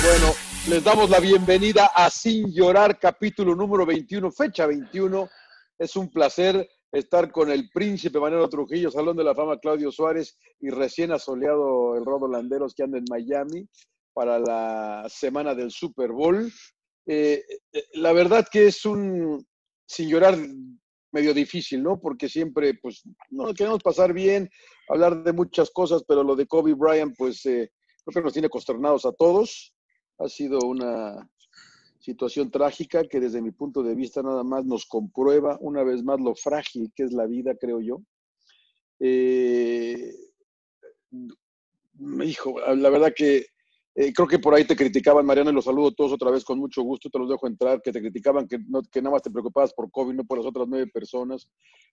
Bueno, les damos la bienvenida a Sin Llorar, capítulo número 21, fecha 21. Es un placer estar con el príncipe Manero Trujillo, Salón de la Fama Claudio Suárez y recién asoleado el Rodo Landeros que anda en Miami para la semana del Super Bowl. Eh, eh, la verdad que es un, sin llorar, medio difícil, ¿no? Porque siempre, pues, no queremos pasar bien, hablar de muchas cosas, pero lo de Kobe Bryant, pues, eh, creo que nos tiene consternados a todos. Ha sido una situación trágica que desde mi punto de vista nada más nos comprueba una vez más lo frágil que es la vida, creo yo. Eh, hijo, la verdad que eh, creo que por ahí te criticaban, Mariano, y los saludo todos otra vez con mucho gusto, te los dejo entrar, que te criticaban que, no, que nada más te preocupabas por COVID, no por las otras nueve personas.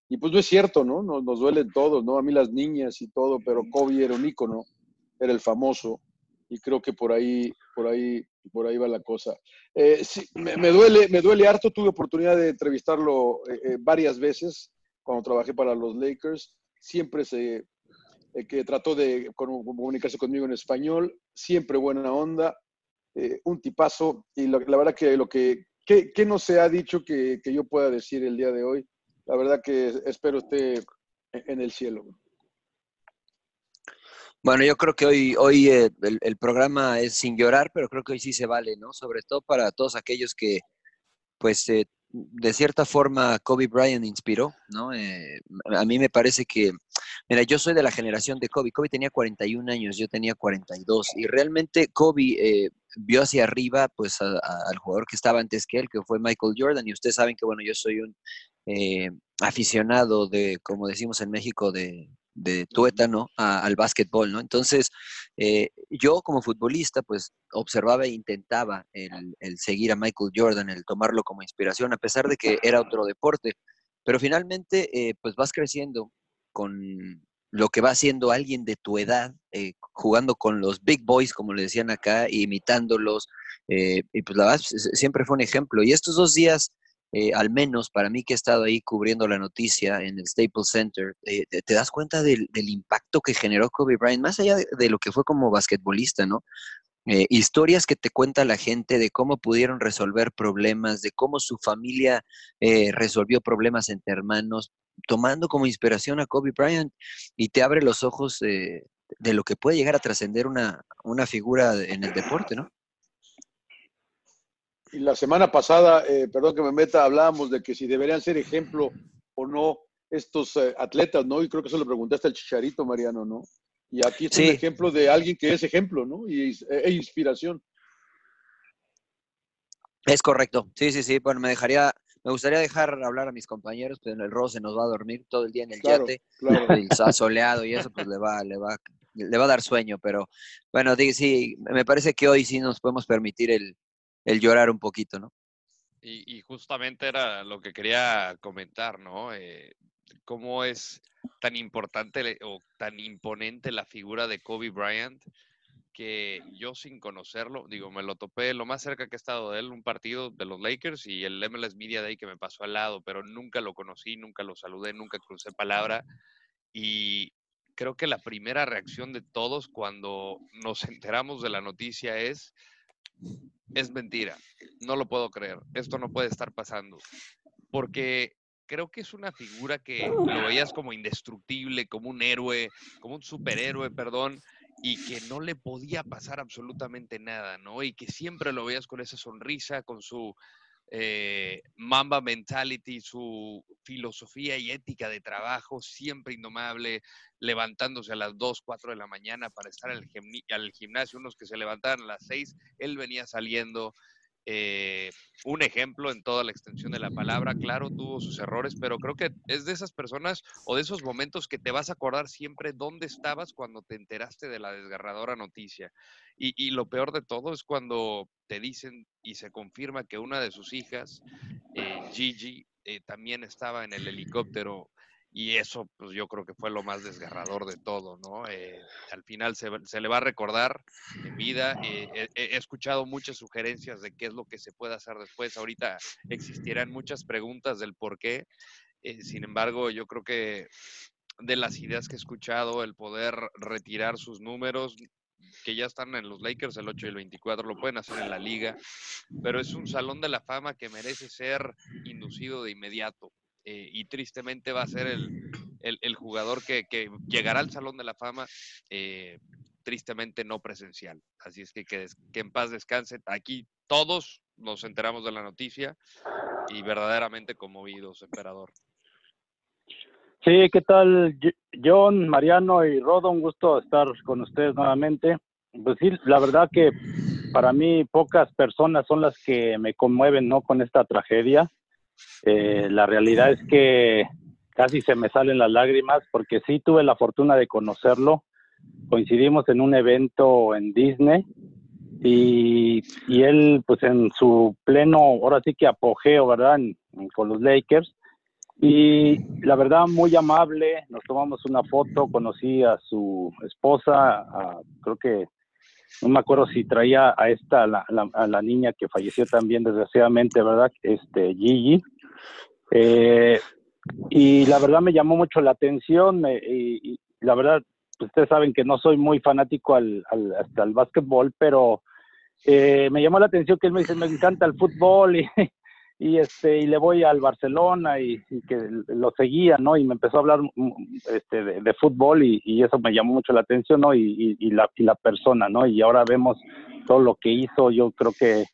Y pues no es cierto, ¿no? Nos, nos duelen todos, ¿no? A mí las niñas y todo, pero Kobe era un ícono, era el famoso y creo que por ahí, por ahí, por ahí va la cosa. Eh, sí, me, duele, me duele harto. Tuve oportunidad de entrevistarlo eh, eh, varias veces cuando trabajé para los Lakers. Siempre se eh, que trató de comunicarse conmigo en español. Siempre buena onda, un tipazo. Y la verdad que lo que, que, que no se ha dicho que, que, yo pueda decir el día de hoy, la verdad que espero esté en el cielo. Bueno, yo creo que hoy, hoy eh, el, programa es sin llorar, pero creo que hoy sí se vale, ¿no? Sobre todo para todos aquellos que, pues, eh, de cierta forma Kobe Bryant inspiró, ¿no? Eh, a mí me parece que, mira, yo soy de la generación de Kobe. Kobe tenía 41 años, yo tenía 42, y realmente Kobe eh, vio hacia arriba, pues, a, a, al jugador que estaba antes que él, que fue Michael Jordan, y ustedes saben que, bueno, yo soy un eh, aficionado de, como decimos en México, de, de tuétano a, al básquetbol, ¿no? Entonces, eh, yo como futbolista, pues observaba e intentaba el, el, seguir a Michael Jordan, el tomarlo como inspiración, a pesar de que era otro deporte. Pero finalmente, eh, pues vas creciendo con lo que va haciendo alguien de tu edad, eh, jugando con los big boys, como le decían acá, imitándolos, eh, y pues la verdad, siempre fue un ejemplo. Y estos dos días eh, al menos para mí que he estado ahí cubriendo la noticia en el Staples Center, eh, te, das cuenta del, del, impacto que generó Kobe Bryant, más allá de, lo que fue como basquetbolista, ¿no? Eh, historias que te cuenta la gente de cómo pudieron resolver problemas, de cómo su familia eh, resolvió problemas entre hermanos, tomando como inspiración a Kobe Bryant y te abre los ojos de lo que puede llegar a trascender una, una figura en el deporte, ¿no? Y la semana pasada, eh, perdón que me meta, hablábamos de que si deberían ser ejemplo o no estos eh, atletas, ¿no? Y creo que eso le preguntaste al Chicharito, Mariano, ¿no? Y aquí es sí. un ejemplo de alguien que es ejemplo, ¿no? Y e inspiración. Es correcto. Sí, sí, sí. Bueno, me dejaría, me gustaría dejar hablar a mis compañeros, pero en el Rose nos va a dormir todo el día en el claro, yate, claro. y soleado y eso, pues le va, le va, le va a dar sueño. Pero bueno, sí, me parece que hoy sí nos podemos permitir el, el llorar un poquito, ¿no? Y, justamente era lo que quería comentar, ¿no? Eh, ¿Cómo es tan importante o tan imponente la figura de Kobe Bryant que yo sin conocerlo, digo, me lo topé lo más cerca que he estado de él, un partido de los Lakers y el MLS Media Day que me pasó al lado, pero nunca lo conocí, nunca lo saludé, nunca crucé palabra y creo que la primera reacción de todos cuando nos enteramos de la noticia es es mentira, no lo puedo creer, esto no puede estar pasando, porque creo que es una figura que lo veías como indestructible, como un héroe, como un superhéroe, perdón, y que no le podía pasar absolutamente nada, ¿no? Y que siempre lo veías con esa sonrisa, con su eh, Mamba mentality, su filosofía y ética de trabajo, siempre indomable, levantándose a las 2, 4 de la mañana para estar al, al gimnasio, unos que se levantaban a las 6, él venía saliendo, eh, un ejemplo en toda la extensión de la palabra. Claro, tuvo sus errores, pero creo que es de esas personas o de esos momentos que te vas a acordar siempre dónde estabas cuando te enteraste de la desgarradora noticia. Y, lo peor de todo es cuando te dicen y se confirma que una de sus hijas, eh, Gigi, eh, también estaba en el helicóptero y eso, pues yo creo que fue lo más desgarrador de todo, ¿no? Eh, al final se, le va a recordar en vida. Eh, he, escuchado muchas sugerencias de qué es lo que se puede hacer después. Ahorita existirán muchas preguntas del por qué. Eh, sin embargo, yo creo que de las ideas que he escuchado, el poder retirar sus números, que ya están en los Lakers, el 8 y el 24, lo pueden hacer en la liga, pero es un salón de la fama que merece ser inducido de inmediato. Eh, y tristemente va a ser el, jugador que, llegará al Salón de la Fama, eh, tristemente no presencial. Así es que, que, en paz descanse. Aquí todos nos enteramos de la noticia y verdaderamente conmovidos, emperador. Sí, ¿qué tal, John, Mariano y Rodo? Un gusto estar con ustedes nuevamente. Pues sí, la verdad que para mí pocas personas son las que me conmueven, ¿no? Con esta tragedia. Eh, la realidad es que casi se me salen las lágrimas porque sí tuve la fortuna de conocerlo. Coincidimos en un evento en Disney y, él pues en su pleno, ahora sí que apogeo, ¿verdad? con los Lakers. Y la verdad muy amable, nos tomamos una foto, conocí a su esposa, creo que no me acuerdo si traía a esta, a la niña que falleció también desgraciadamente, ¿verdad? Este, Gigi. Eh, y la verdad me llamó mucho la atención y, la verdad, ustedes saben que no soy muy fanático al, al, hasta el básquetbol, pero eh, me llamó la atención que él me dice, me encanta el fútbol y, y este y le voy al Barcelona y, que lo seguía no y me empezó a hablar mm, este de, fútbol y, eso me llamó mucho la atención no y, la y la persona no y ahora vemos todo lo que hizo yo creo que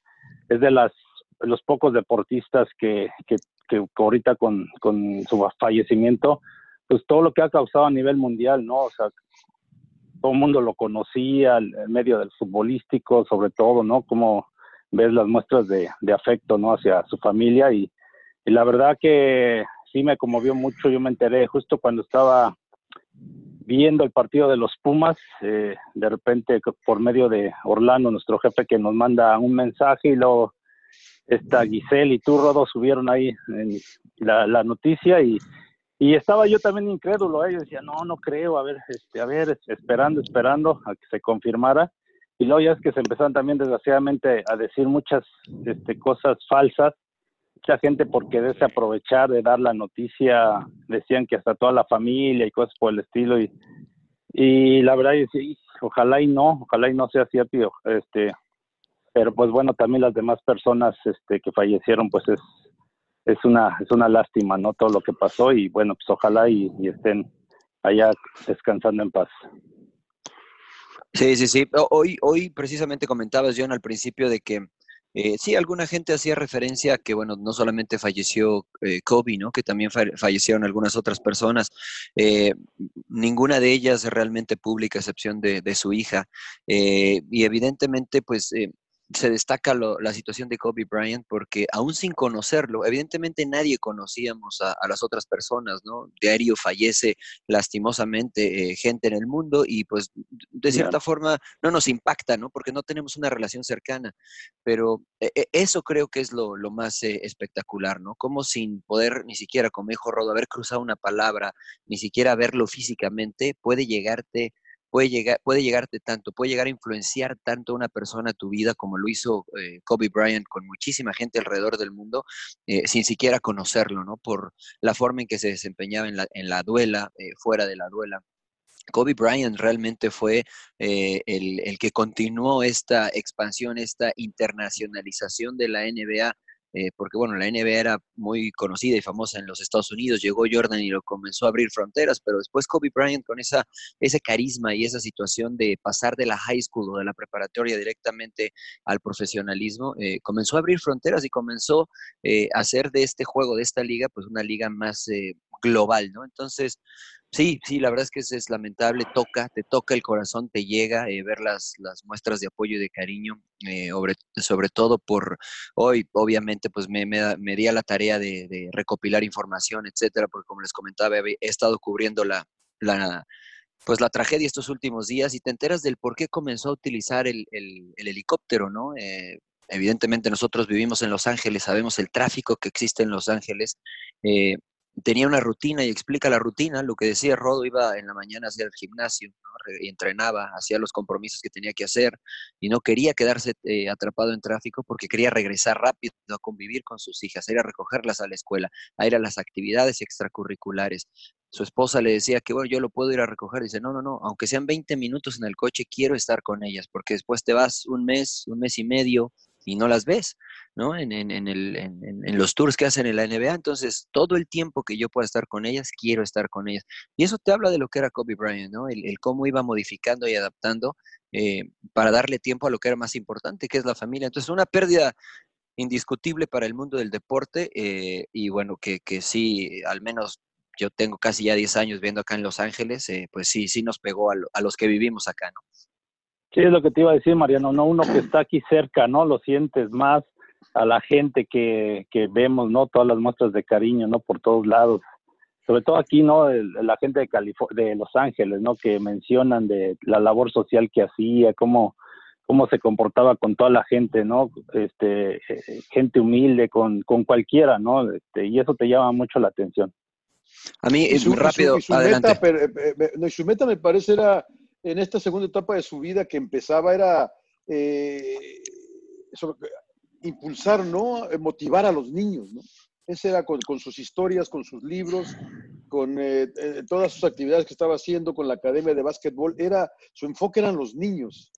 es de las los pocos deportistas que, que, que ahorita con, con su fallecimiento pues todo lo que ha causado a nivel mundial no o sea todo el mundo lo conocía el medio del futbolístico sobre todo no como ves las muestras de, afecto no hacia su familia y, la verdad que sí me conmovió mucho. Yo me enteré justo cuando estaba viendo el partido de los Pumas eh, de repente por medio de Orlando nuestro jefe que nos manda un mensaje y luego esta Giselle y tú Rodo subieron ahí la, la noticia y, estaba yo también incrédulo, ¿eh? yo decía, no, no creo, a ver, este, a ver, esperando, esperando a que se confirmara y luego ya es que se empezaron también desgraciadamente a decir muchas este, cosas falsas. Mucha gente por quererse aprovechar de dar la noticia decían que hasta toda la familia y cosas por el estilo y, y la verdad es sí, ojalá y no, ojalá y no sea cierto, este, pero pues bueno, también las demás personas este, que fallecieron pues es, es una es una lástima, ¿no? Todo lo que pasó y bueno, pues ojalá y estén allá descansando en paz. Sí, sí, sí. Hoy, hoy precisamente comentabas, John, al principio de que eh, sí, alguna gente hacía referencia a que, bueno, no solamente falleció eh, Kobe, ¿no? Que también fallecieron algunas otras personas. Eh, ninguna de ellas realmente pública, a excepción de, de su hija. y evidentemente, pues se destaca la situación de Kobe Bryant porque aún sin conocerlo, evidentemente nadie conocíamos a, las otras personas, ¿no? Diario fallece lastimosamente eh, gente en el mundo y pues de cierta forma no nos impacta, ¿no? Porque no tenemos una relación cercana, pero eh, eh, eso creo que es lo, más espectacular, ¿no? Como sin poder ni siquiera, como dijo Rodo, haber cruzado una palabra, ni siquiera verlo físicamente, puede llegarte puede, llegar, puede llegarte tanto, puede llegar a influenciar tanto a una persona tu vida como lo hizo eh, Kobe Bryant con muchísima gente alrededor del mundo, eh, sin siquiera conocerlo, ¿no? Por la forma en que se desempeñaba en la, en la duela, eh, fuera de la duela. Kobe Bryant realmente fue el, el, que continuó esta expansión, esta internacionalización de la NBA eh, porque bueno, la NBA era muy conocida y famosa en los Estados Unidos, llegó Jordan y lo comenzó a abrir fronteras, pero después Kobe Bryant con esa, ese carisma y esa situación de pasar de la high school o de la preparatoria directamente al profesionalismo, eh, comenzó a abrir fronteras y comenzó eh, a hacer de este juego, de esta liga, pues una liga más global, ¿no? Entonces, Sí, sí, la verdad es que es, lamentable, toca, te toca el corazón, te llega eh, ver las, las muestras de apoyo y de cariño, eh, sobre, todo por hoy, obviamente, pues me, me, me di a la tarea de, recopilar información, etcétera, porque como les comentaba, he estado cubriendo la, la, pues la tragedia estos últimos días y te enteras del por qué comenzó a utilizar el, el, helicóptero, ¿no? Eh, evidentemente nosotros vivimos en Los Ángeles, sabemos el tráfico que existe en Los Ángeles. Tenía una rutina y explica la rutina, lo que decía Rodo, iba en la mañana hacia el gimnasio y entrenaba, hacía los compromisos que tenía que hacer y no quería quedarse eh, atrapado en tráfico porque quería regresar rápido a convivir con sus hijas, a ir a recogerlas a la escuela, a ir a las actividades extracurriculares. Su esposa le decía que, bueno, yo lo puedo ir a recoger. Dice, no, no, no, aunque sean 20 minutos en el coche, quiero estar con ellas, porque después te vas un mes, un mes y medio y no las ves. ¿no? En, en, en, el, en, los tours que hacen en la NBA. Entonces, todo el tiempo que yo pueda estar con ellas, quiero estar con ellas. Y eso te habla de lo que era Kobe Bryant, ¿no? El, cómo iba modificando y adaptando eh, para darle tiempo a lo que era más importante, que es la familia. Entonces, una pérdida indiscutible para el mundo del deporte eh, y bueno, que, que sí, al menos yo tengo casi ya 10 años viendo acá en Los Ángeles, eh, pues sí, sí nos pegó a, a, los que vivimos acá, ¿no? Sí, es lo que te iba a decir, Mariano, no uno que está aquí cerca, ¿no? Lo sientes más, a la gente que, que vemos, ¿no? Todas las muestras de cariño, ¿no? Por todos lados. Sobre todo aquí, ¿no? la gente de, de Los Ángeles, ¿no? Que mencionan de la labor social que hacía, cómo, cómo se comportaba con toda la gente, ¿no? Este, eh, gente humilde, con, con cualquiera, ¿no? Este, y eso te llama mucho la atención. A mí, es muy rápido, su, adelante. Meta, pero, su meta me parece era, en esta segunda etapa de su vida que empezaba, era eh, impulsar, ¿no? Eh, motivar a los niños, ¿no? Ese era con, sus historias, con sus libros, con eh, eh, todas sus actividades que estaba haciendo con la academia de básquetbol. Era, su enfoque eran los niños.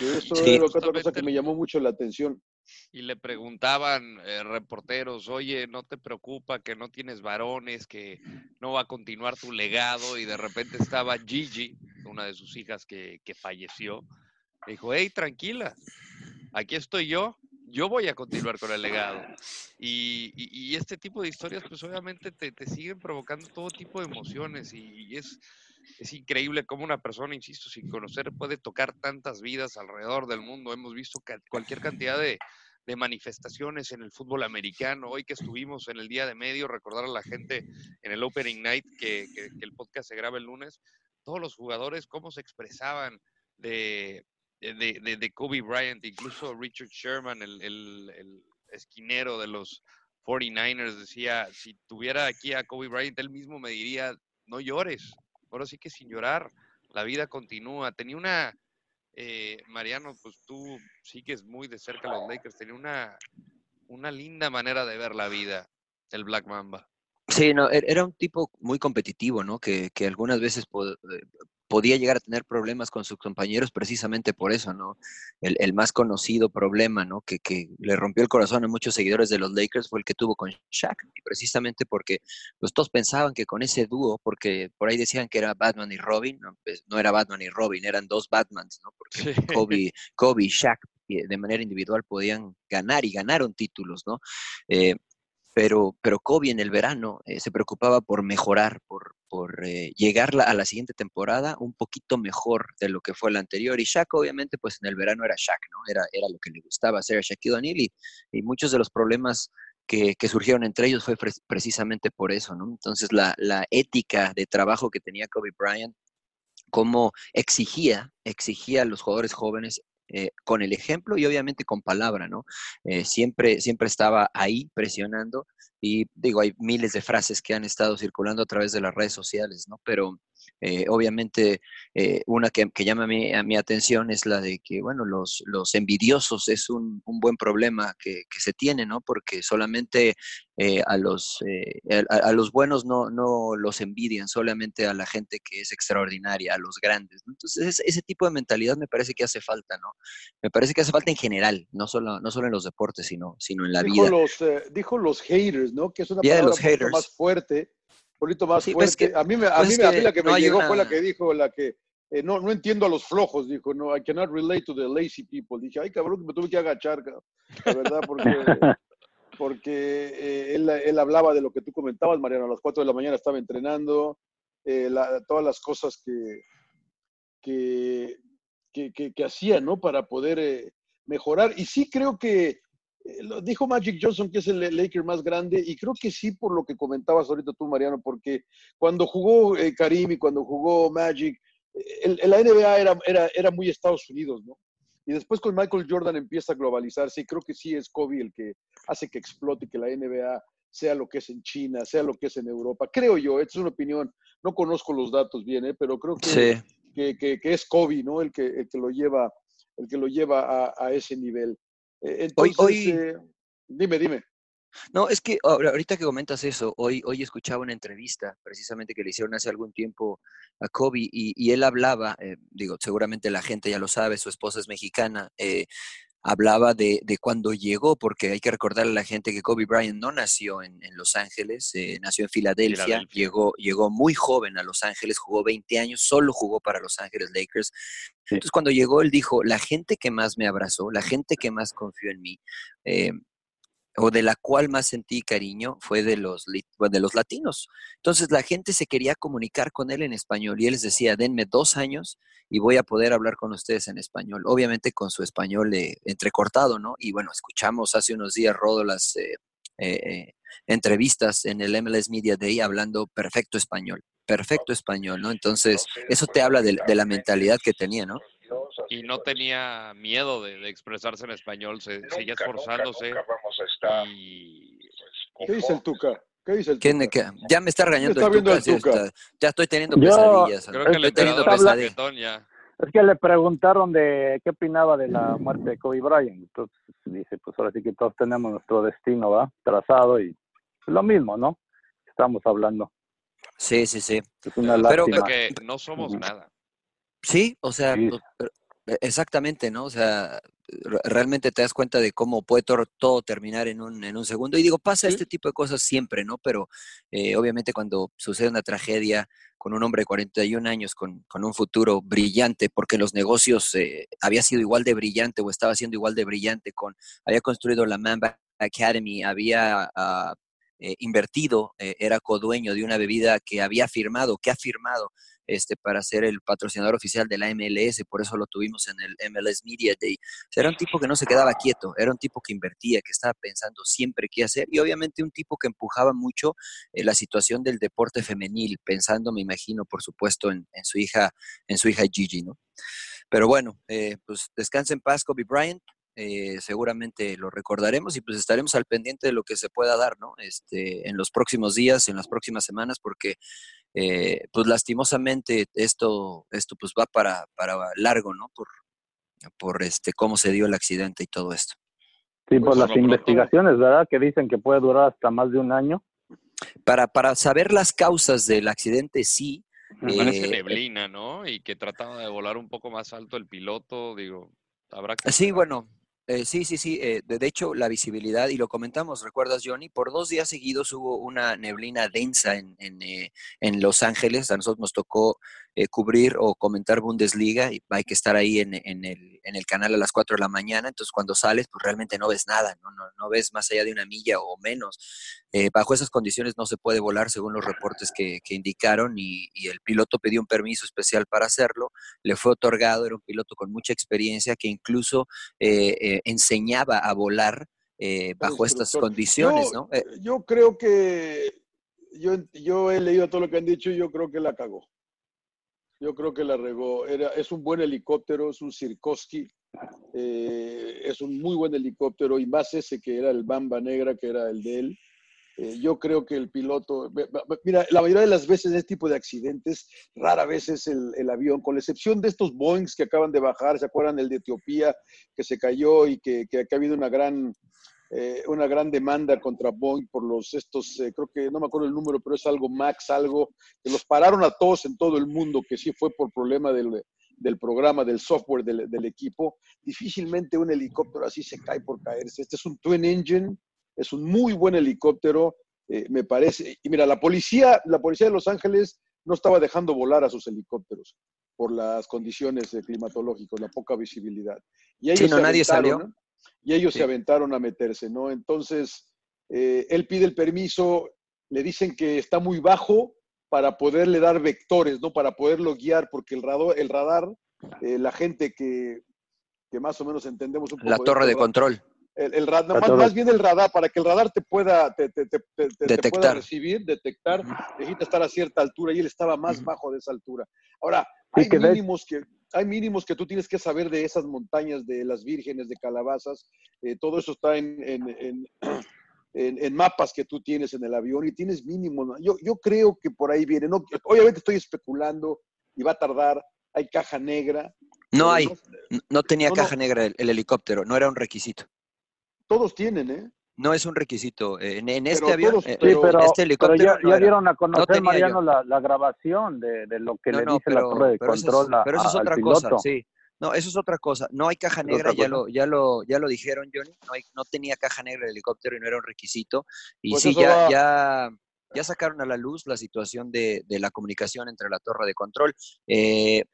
eso era otra cosa que me llamó mucho la atención. Y le preguntaban reporteros, oye, ¿no te preocupa que no tienes varones, que no va a continuar tu legado? Y de repente estaba Gigi, una de sus hijas que, que falleció. Dijo, hey, tranquila, aquí estoy yo, yo voy a continuar con el legado. Y, este tipo de historias, pues obviamente te, siguen provocando todo tipo de emociones y, es, es increíble cómo una persona, insisto, sin conocer puede tocar tantas vidas alrededor del mundo. Hemos visto cualquier cantidad de, manifestaciones en el fútbol americano. Hoy que estuvimos en el día de medio, recordar a la gente en el Opening Night que, el podcast se graba el lunes, todos los jugadores, cómo se expresaban de, de, de, Kobe Bryant, incluso Richard Sherman, el, el, esquinero de los 49ers, decía, si tuviera aquí a Kobe Bryant, él mismo me diría, no llores, ahora sí que sin llorar, la vida continúa. Tenía una, eh, Mariano, pues tú sigues muy de cerca los Lakers, tenía una, una linda manera de ver la vida, el Black Mamba. Sí, no, e-, era un tipo muy competitivo, ¿no? Que, que algunas veces eh, podía llegar a tener problemas con sus compañeros precisamente por eso, ¿no? El, más conocido problema, ¿no? Que, le rompió el corazón a muchos seguidores de los Lakers fue el que tuvo con Shaq, precisamente porque pues, todos pensaban que con ese dúo, porque por ahí decían que era Batman y Robin, no, pues, no era Batman y Robin, eran dos Batmans, ¿no? Porque Kobe, Kobe y Shaq eh, de manera individual podían ganar y ganaron títulos, ¿no? Eh, pero, pero Kobe en el verano eh, se preocupaba por mejorar, por, por eh, llegar a la siguiente temporada un poquito mejor de lo que fue la anterior. Y Shaq, obviamente, pues en el verano era Shaq, ¿no? Era, era lo que le gustaba hacer a Shaquille O'Neal y, y, muchos de los problemas que, que, surgieron entre ellos fue precisamente por eso, ¿no? Entonces, la, la ética de trabajo que tenía Kobe Bryant como exigía, exigía a los jugadores jóvenes eh, con el ejemplo y obviamente con palabra, ¿no? Eh, siempre, siempre estaba ahí presionando y digo, hay miles de frases que han estado circulando a través de las redes sociales, ¿no? Pero, Eh, obviamente, eh, una que, que llama a mi, a mi, atención es la de que, bueno, los, los envidiosos es un, un buen problema que, que, se tiene, ¿no? Porque solamente eh, a, los, a, a, los buenos no, no los envidian, solamente a la gente que es extraordinaria, a los grandes. ¿no? Entonces, ese, ese, tipo de mentalidad me parece que hace falta, ¿no? Me parece que hace falta en general, no solo, no solo en los deportes, sino, sino en la dijo vida. Los, dijo los haters, ¿no? Que es una yeah, palabra los haters. más fuerte poquito más sí, fuerte. Pues que, a mí, a pues mí, a mí la que me llegó una... fue la que dijo, la que eh, no, no entiendo a los flojos, dijo, no, I cannot relate to the lazy people. Dije, ay cabrón, que me tuve que agachar, la verdad, porque, porque eh, él, él, hablaba de lo que tú comentabas, Mariano, a las 4 de la mañana estaba entrenando, eh, la, todas las cosas que, que, que, que, que hacía, ¿no? Para poder mejorar. Y sí creo que lo dijo Magic Johnson que es el Laker más grande y creo que sí por lo que comentabas ahorita tú Mariano porque cuando jugó eh, Karim y cuando jugó Magic eh, el, el, la NBA era, era, era muy Estados Unidos ¿no? y después con Michael Jordan empieza a globalizarse y creo que sí es Kobe el que hace que explote que la NBA sea lo que es en China sea lo que es en Europa creo yo esta es una opinión no conozco los datos bien ¿eh? pero creo que, sí. que, que, que, es Kobe ¿no? el que, el que lo lleva el que lo lleva a, a ese nivel entonces, hoy, hoy... Eh, dime, dime. No, es que ahorita que comentas eso, hoy, hoy escuchaba una entrevista precisamente que le hicieron hace algún tiempo a Kobe y, y él hablaba, eh, digo, seguramente la gente ya lo sabe, su esposa es mexicana, eh, hablaba de, de, cuando llegó, porque hay que recordarle a la gente que Kobe Bryant no nació en, en Los Ángeles, eh, nació en Filadelfia, Filadelfia, Llegó, llegó muy joven a Los Ángeles, jugó 20 años, solo jugó para Los Ángeles Lakers. Sí. Entonces cuando llegó, él dijo, la gente que más me abrazó, la gente que más confió en mí, eh, o de la cual más sentí cariño fue de los, de los latinos. Entonces la gente se quería comunicar con él en español y él les decía, denme dos años y voy a poder hablar con ustedes en español, obviamente con su español eh, entrecortado, ¿no? Y bueno, escuchamos hace unos días, Rodo, las eh, eh, entrevistas en el MLS Media Day hablando perfecto español, perfecto español, ¿no? Entonces, eso te habla de, de la mentalidad que tenía, ¿no? Y no tenía miedo de, de expresarse en español, se, nunca, seguía esforzándose. Nunca, nunca vamos a estar, y, pues, ¿Qué dice el Tuca? ¿Qué dice el Tuca? ¿Qué, ya me está regañando está el, tuca, el tuca. Está, ya estoy teniendo Yo, pesadillas. Creo que estoy teniendo pesadillas. Ya. Es que le preguntaron de qué opinaba de la muerte de Kobe Bryant. Entonces dice, pues ahora sí que todos tenemos nuestro destino, ¿va? Trazado y lo mismo, ¿no? Estamos hablando. Sí, sí, sí. Es una Pero lástima. que no somos nada. Sí, o sea, Sí. Exactamente, ¿no? O sea, realmente te das cuenta de cómo puede todo, terminar en un, en un, segundo. Y digo, pasa este tipo de cosas siempre, ¿no? Pero eh, obviamente cuando sucede una tragedia con un hombre de 41 años, con, con un futuro brillante, porque los negocios eh, había sido igual de brillante o estaba siendo igual de brillante, con había construido la Mamba Academy, había uh, eh, invertido, era codueño de una bebida que había firmado, que ha firmado este, para ser el patrocinador oficial de la MLS, por eso lo tuvimos en el MLS Media Day. Era un tipo que no se quedaba quieto, era un tipo que invertía, que estaba pensando siempre qué hacer y obviamente un tipo que empujaba mucho eh, la situación del deporte femenil, pensando, me imagino, por supuesto, en, en su hija, en su hija Gigi, ¿no? Pero bueno, eh, pues descansa en paz Kobe Bryant, eh, seguramente lo recordaremos y pues estaremos al pendiente de lo que se pueda dar, ¿no? Este, en los próximos días, en las próximas semanas, porque eh, pues lastimosamente esto, esto pues va para, para largo, ¿no? Por, por este, cómo se dio el accidente y todo esto. Sí, por pues las investigaciones, ¿verdad? Que dicen que puede durar hasta más de un año. Para, para saber las causas del accidente, sí. Parece eh, neblina, ¿no? Y que trataba de volar un poco más alto el piloto, digo, habrá que... Sí, bueno, eh, sí, sí, sí. Eh, de, hecho, la visibilidad, y lo comentamos, ¿recuerdas, Johnny? Por dos días seguidos hubo una neblina densa en, en, eh, en Los Ángeles. A nosotros nos tocó eh, cubrir o comentar Bundesliga y hay que estar ahí en, en, el, en el canal a las 4 de la mañana. Entonces, cuando sales, pues realmente no ves nada, no, no, no ves más allá de una milla o menos. Eh, bajo esas condiciones no se puede volar, según los reportes que, que indicaron, y, y, el piloto pidió un permiso especial para hacerlo. Le fue otorgado, era un piloto con mucha experiencia que incluso eh, enseñaba a volar bajo estas condiciones, yo, ¿no? Eh, yo creo que yo, yo he leído todo lo que han dicho y yo creo que la cagó. Yo creo que la regó. Era, es un buen helicóptero, es un Sirkoski, eh, es un muy buen helicóptero y más ese que era el Bamba Negra, que era el de él. Eh, yo creo que el piloto, mira, la mayoría de las veces en este tipo de accidentes, rara vez es el, avión, con la excepción de estos Boeings que acaban de bajar, ¿se acuerdan el de Etiopía que se cayó y que, que, que ha habido una gran, eh, una gran demanda contra Boeing por los estos, eh, creo que no me acuerdo el número, pero es algo Max, algo, que los pararon a todos en todo el mundo, que sí fue por problema del, del programa, del software del, del, equipo. Difícilmente un helicóptero así se cae por caerse. Este es un twin engine, es un muy buen helicóptero, eh, me parece. Y mira, la policía, la policía de Los Ángeles no estaba dejando volar a sus helicópteros por las condiciones climatológicas, la poca visibilidad. Y ellos sí, no, nadie salió. ¿no? Y ellos sí. se aventaron a meterse, ¿no? Entonces, eh, él pide el permiso, le dicen que está muy bajo para poderle dar vectores, ¿no? Para poderlo guiar, porque el radar, el radar eh, la gente que, que, más o menos entendemos un poco. La torre de, de control el, el radar, más, más, bien el radar, para que el radar te pueda, te, te, te, te pueda recibir, detectar, necesita estar a cierta altura y él estaba más uh -huh. bajo de esa altura. Ahora, hay que mínimos que, hay mínimos que tú tienes que saber de esas montañas de las vírgenes, de calabazas, eh, todo eso está en, en, en, en, mapas que tú tienes en el avión y tienes mínimos. Yo, yo creo que por ahí viene, no, obviamente estoy especulando y va a tardar, hay caja negra. No hay, no, no tenía no, caja negra el, el helicóptero, no era un requisito. Todos tienen, ¿eh? No es un requisito. En, en este avión, todos, pero, sí, pero, este helicóptero. Pero ya, ya dieron a conocer, no Mariano, la, la, grabación de, de, lo que no, le no, dice pero, la torre de pero control. Eso es, pero eso es otra piloto. cosa, sí. No, eso es otra cosa. No hay caja negra, ya lo, ya lo, ya lo dijeron, Johnny. No, hay, no tenía caja negra el helicóptero y no era un requisito. Y pues sí, ya, va... ya, ya sacaron a la luz la situación de, de la comunicación entre la torre de control. Eh,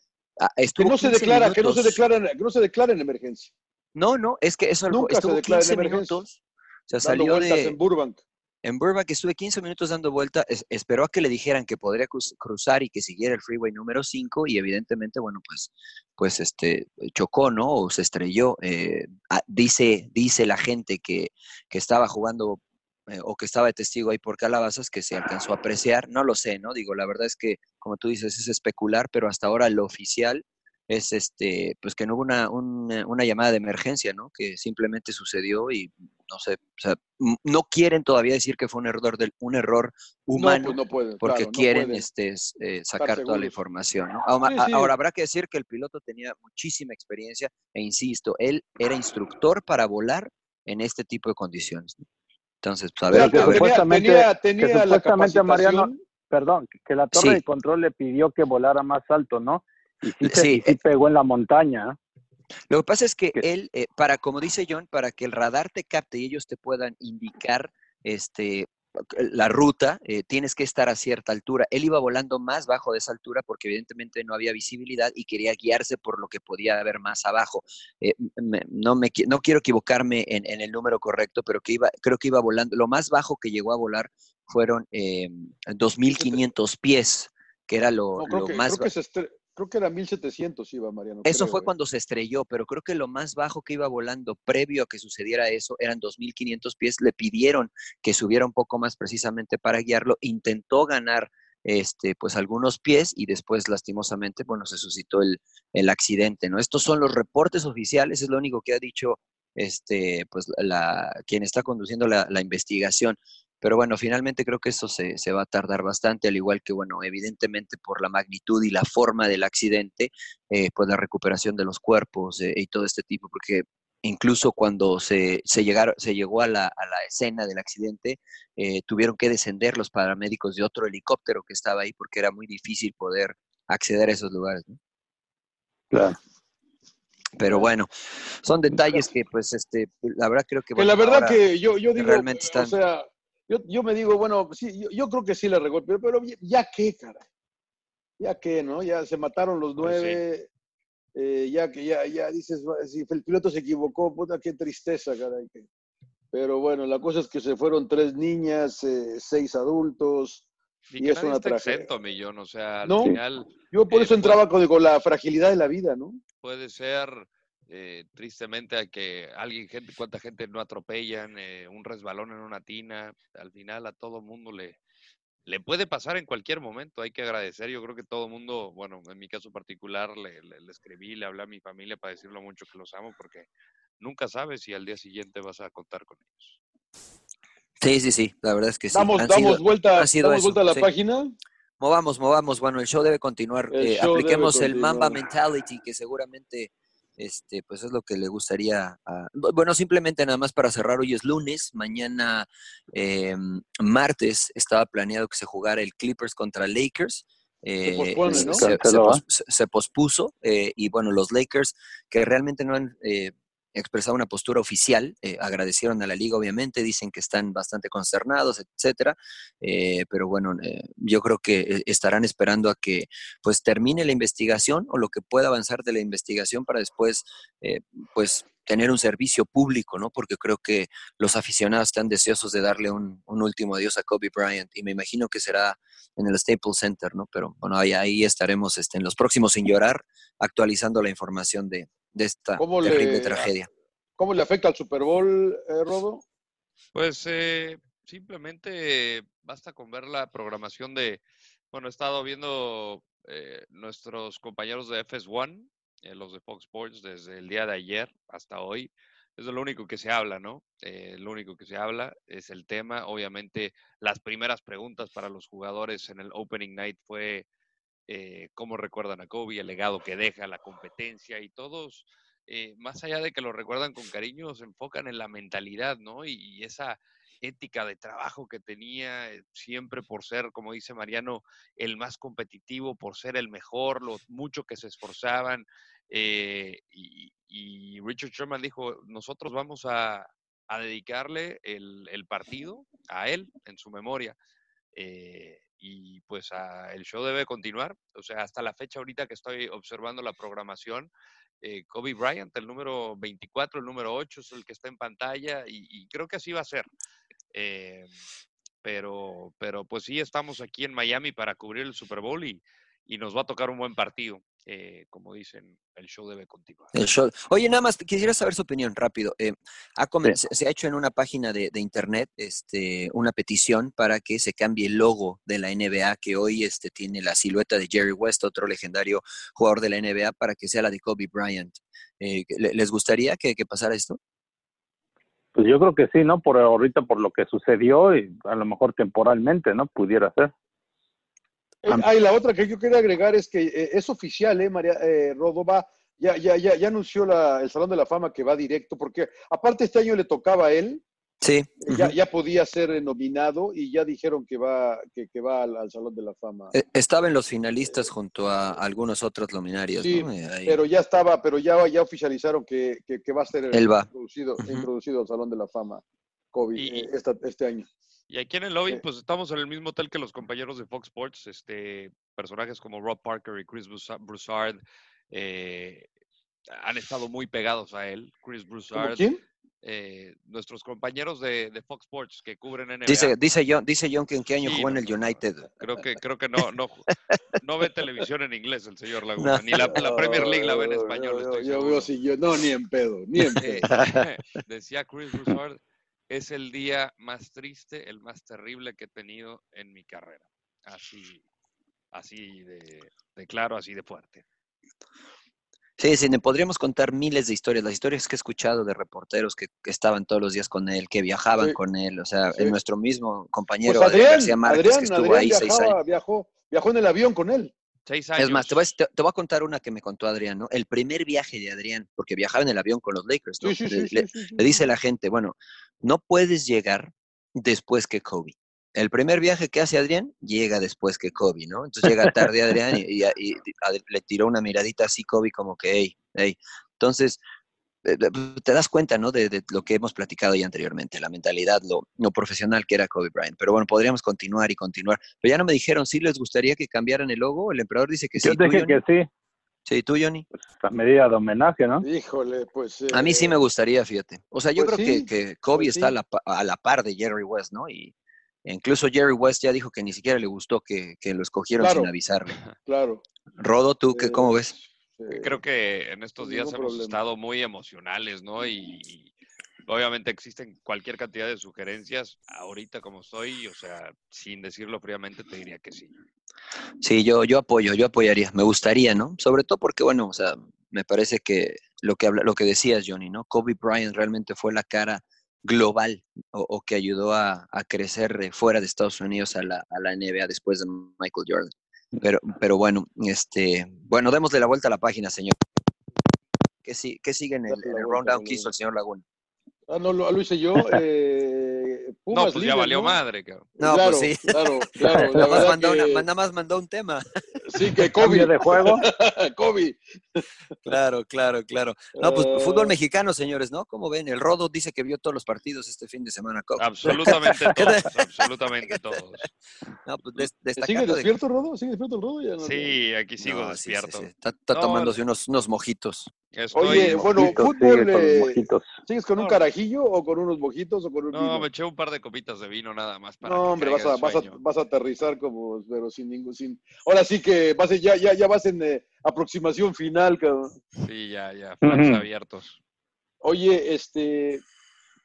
que no se declara, que no se declara, que no se declara en emergencia. No, no, es que eso Nunca estuvo se declara 15 en emergencia. minutos. O sea, salió de, en Burbank. En Burbank estuve 15 minutos dando vuelta, es, esperó a que le dijeran que podría cruzar y que siguiera el freeway número 5 y evidentemente, bueno, pues, pues este, chocó, ¿no? O se estrelló. Eh, dice, dice la gente que, que estaba jugando eh, o que estaba de testigo ahí por calabazas que se alcanzó a apreciar. No lo sé, ¿no? Digo, la verdad es que, como tú dices, es especular, pero hasta ahora lo oficial es este, pues que no hubo una, una, una, llamada de emergencia, ¿no? Que simplemente sucedió y no sé, o sea, no quieren todavía decir que fue un error del, un error humano, no, pues no pueden, porque claro, quieren pueden este, eh, sacar toda la información, ¿no? Ahora, sí, sí. ahora, habrá que decir que el piloto tenía muchísima experiencia e insisto, él era instructor para volar en este tipo de condiciones. ¿no? Entonces, pues, a ver, que a ver. supuestamente, tenía, tenía que supuestamente Mariano, perdón, que la torre sí. de control le pidió que volara más alto, ¿no? Y sí, se, sí, sí pegó en la montaña. Lo que pasa es que él, eh, para, como dice John, para que el radar te capte y ellos te puedan indicar este, la ruta, eh, tienes que estar a cierta altura. Él iba volando más bajo de esa altura porque evidentemente no había visibilidad y quería guiarse por lo que podía haber más abajo. Eh, me, no, me, no quiero equivocarme en, en, el número correcto, pero que iba, creo que iba volando, lo más bajo que llegó a volar fueron eh, 2.500 pies, que era lo, no, lo que, más... Creo que, creo que era 1700 iba Mariano. Eso creo, fue eh. cuando se estrelló, pero creo que lo más bajo que iba volando previo a que sucediera eso eran 2500 pies. Le pidieron que subiera un poco más precisamente para guiarlo. Intentó ganar este, pues algunos pies y después lastimosamente, bueno, se suscitó el, el accidente, ¿no? Estos son los reportes oficiales, es lo único que ha dicho este, pues la, quien está conduciendo la, la investigación. Pero bueno, finalmente creo que eso se, se, va a tardar bastante, al igual que, bueno, evidentemente por la magnitud y la forma del accidente, eh, pues la recuperación de los cuerpos eh, y todo este tipo, porque incluso cuando se, se, llegaron, se llegó a la, a la escena del accidente, eh, tuvieron que descender los paramédicos de otro helicóptero que estaba ahí porque era muy difícil poder acceder a esos lugares. ¿no? Claro. Pero bueno, son detalles que, pues, este, la verdad creo que... Bueno, la verdad que yo, yo digo, realmente están... o sea, yo, yo me digo, bueno, sí, yo, yo creo que sí le regó, pero, pero ya qué, cara. Ya qué, ¿no? Ya se mataron los nueve. Pues sí. eh, ya que ya, ya dices, si el piloto se equivocó, puta, qué tristeza, caray. Pero bueno, la cosa es que se fueron tres niñas, eh, seis adultos. Y, y es una tragedia. Exento, millón, o sea, al ¿No? final. Yo por eso eh, entraba con, con la fragilidad de la vida, ¿no? Puede ser eh, tristemente a que alguien, gente, cuánta gente no atropellan, eh, un resbalón en una tina, al final a todo mundo le, le puede pasar en cualquier momento, hay que agradecer, yo creo que todo mundo, bueno, en mi caso particular, le, le, le escribí, le hablé a mi familia para decirlo mucho que los amo, porque nunca sabes si al día siguiente vas a contar con ellos. Sí, sí, sí, la verdad es que sí. Damos, Han damos sido- vuelta, damos eso, vuelta a la sí. página. Movamos, movamos. Bueno, el show debe continuar. El Eh, show debe apliquemos el. Mamba Mentality, que seguramente este, pues es lo que le gustaría. a- Bueno, simplemente nada más para cerrar, hoy es lunes, mañana eh, martes estaba planeado que se jugara el Clippers contra Lakers. Eh, pospone, se, ¿no? se- se Canceló, pos- se- se pospuso eh, y bueno, los Lakers que realmente no han eh, expresado una postura oficial, eh, agradecieron a la liga obviamente, dicen que están bastante consternados, etcétera, eh, pero bueno, eh, yo creo que estarán esperando a que pues termine la investigación o lo que pueda avanzar de la investigación para después pues tener un servicio público, ¿no? Porque creo que los aficionados están deseosos de darle un, un último adiós a Kobe Bryant y me imagino que será en el Staples Center, ¿no? Pero bueno, ahí, ahí estaremos este, en los próximos sin llorar actualizando la información de, de esta ¿Cómo terrible le- tragedia. ¿Cómo le afecta al Super Bowl, eh, Rodo? Pues eh, simplemente basta con ver la programación de, bueno, he estado viendo eh, nuestros compañeros de FS1, eh, los de Fox Sports, desde el día de ayer hasta hoy. Es lo único que se habla, ¿no? Eh, lo único que se habla es el tema. Obviamente, las primeras preguntas para los jugadores en el Opening Night fue eh, cómo recuerdan a Kobe, el legado que deja, la competencia y todos, eh, más allá de que lo recuerdan con cariño, se enfocan en la mentalidad, ¿no? Y, y esa ética de trabajo que tenía eh, siempre por ser, como dice Mariano, el más competitivo, por ser el mejor, lo mucho que se esforzaban. eh, y, y Richard Sherman dijo, nosotros vamos a, a dedicarle el, el partido a él en su memoria. Eh, y pues ah, el show debe continuar. O sea, hasta la fecha ahorita que estoy observando la programación, eh, Kobe Bryant, el número 24, el número 8 es el que está en pantalla y, y creo que así va a ser. Eh, pero, pero pues sí, estamos aquí en Miami para cubrir el Super Bowl y, y nos va a tocar un buen partido. Eh, como dicen, el show debe continuar. El show. Oye, nada más quisiera saber su opinión rápido. Eh, ha se, ha hecho en una página de, de internet este, una petición para que se cambie el logo de la NBA, que hoy este, tiene la silueta de Jerry West, otro legendario jugador de la NBA, para que sea la de Kobe Bryant. Eh, ¿le- ¿Les gustaría que, que pasara esto? Pues yo creo que sí, ¿no? Por ahorita, por lo que sucedió y a lo mejor temporalmente, ¿no? Pudiera ser. Ah, y la otra que yo quería agregar es que eh, es oficial, ¿eh? María eh, Rodo va, ya, ya, ya, ya anunció la, el Salón de la Fama que va directo, porque aparte este año le tocaba a él, Sí. eh, ya, ya podía ser nominado y ya dijeron que va, que, que va al, al Salón de la Fama. Eh, Estaba en los finalistas junto a algunos otros luminarios. Sí, ¿no? Pero ya estaba, pero ya, ya oficializaron que, que, que va a ser va. Introducido, introducido al Salón de la Fama, Y- eh, esta- este año. Y aquí en el lobby, pues estamos en el mismo hotel que los compañeros de Fox Sports, este, personajes como Rob Parker y Chris Broussa- Broussard eh, han estado muy pegados a él. Chris ¿Cómo Broussard, quién? eh, nuestros compañeros de, de Fox Sports que cubren NBA. Dice, dice, John, dice John que en qué año Sí, jugó en el. United. Creo que, creo que no, no, no ve televisión en inglés el señor Laguna, ni la, la Premier League la ve en No, español, yo- estoy yo, seguro. veo si yo, no, ni en pedo, ni en Eh, pedo. decía Chris Broussard, es el día más triste, el más terrible que he tenido en mi carrera. Así, así de, de claro, así de fuerte. Sí, sí, podríamos contar miles de historias, las historias que he escuchado de reporteros que, que estaban todos los días con él, que viajaban Sí. con él, o sea, Sí. en nuestro mismo compañero Pues Adrián Adrián, García Márquez, Adrián, que estuvo Adrián ahí seis años. viajó, viajó en el avión con él. Seis años. Es más, te voy, a, te- te voy a contar una que me contó Adrián, ¿no? El primer viaje de Adrián, porque viajaba en el avión con los Lakers, ¿no? Sí, sí, sí, le, dice la gente, bueno, no puedes llegar después que Kobe. El primer viaje que hace Adrián llega después que Kobe, ¿no? Entonces llega tarde Adrián y, y- y Ad- le tiró una miradita así Kobe como que, hey, hey. Entonces, te das cuenta, ¿no? De, de lo que hemos platicado ya anteriormente, la mentalidad, lo, lo profesional que era Kobe Bryant. Pero bueno, podríamos continuar y continuar. Pero ya no me dijeron si les gustaría que cambiaran el logo. El emperador dice que Yo sí. ¿Tú, dije Johnny? que sí, Sí, tú, Johnny. esta medida de homenaje, ¿no? Híjole, pues. A mí sí eh, me gustaría, fíjate. O sea, yo Pues creo sí, que, que Kobe pues está a la, pa- a la par de Jerry West, ¿no? Y incluso Jerry West ya dijo que ni siquiera le gustó que, que lo escogieron Claro. sin avisarle. Claro. Rodo, ¿tú qué, eh, cómo ves? Creo que en estos días hemos problema. estado muy emocionales, ¿no? Y, y obviamente existen cualquier cantidad de sugerencias. Ahorita como estoy, o sea, sin decirlo fríamente, te diría que sí. Sí, yo, yo apoyo, yo apoyaría. Me gustaría, ¿no? Sobre todo porque, bueno, o sea, me parece que lo que habla, lo que decías, Johnny, ¿no? Kobe Bryant realmente fue la cara global o, o que ayudó a, a, crecer fuera de Estados Unidos a la, a la NBA después de Michael Jordan. Pero, pero bueno, este, bueno, démosle la vuelta a la página, señor. ¿Qué, si, qué sigue en el, en el rundown que hizo el señor Laguna? Ah, no, lo, lo hice yo. Eh, Pumas, no, pues ya valió ¿no? madre, cabrón. No, claro, pues sí. claro, claro. nada, más mandó que... una, nada más mandó un tema. Sí, que COVID. de juego. COVID. Claro, claro, claro. No, pues Uh, fútbol mexicano, señores, ¿no? Como ven, el Rodo dice que vio todos los partidos este fin de semana. ¿Cómo? Absolutamente todos, absolutamente todos. No, pues des, ¿Sigue de- despierto, Rodo? ¿Sigue despierto el Rodo? Ya no- Sí, aquí sigo No, sí, sí, despierto. sí. Está, está No, tomándose unos, unos mojitos. Estoy... Oye, bueno, Mojitos, fútbol. sigue con los eh. ¿Sigues con un carajillo o con unos mojitos o con un No, vino? me eché un par de copitas de vino nada más para No, que hombre, vas a, vas, a, vas a aterrizar como, pero sin ningún, sin... Ahora sí que vas, ya, ya, ya vas en eh, aproximación final, cabrón. Sí, ya, ya, Ujú. abiertos. Oye, este,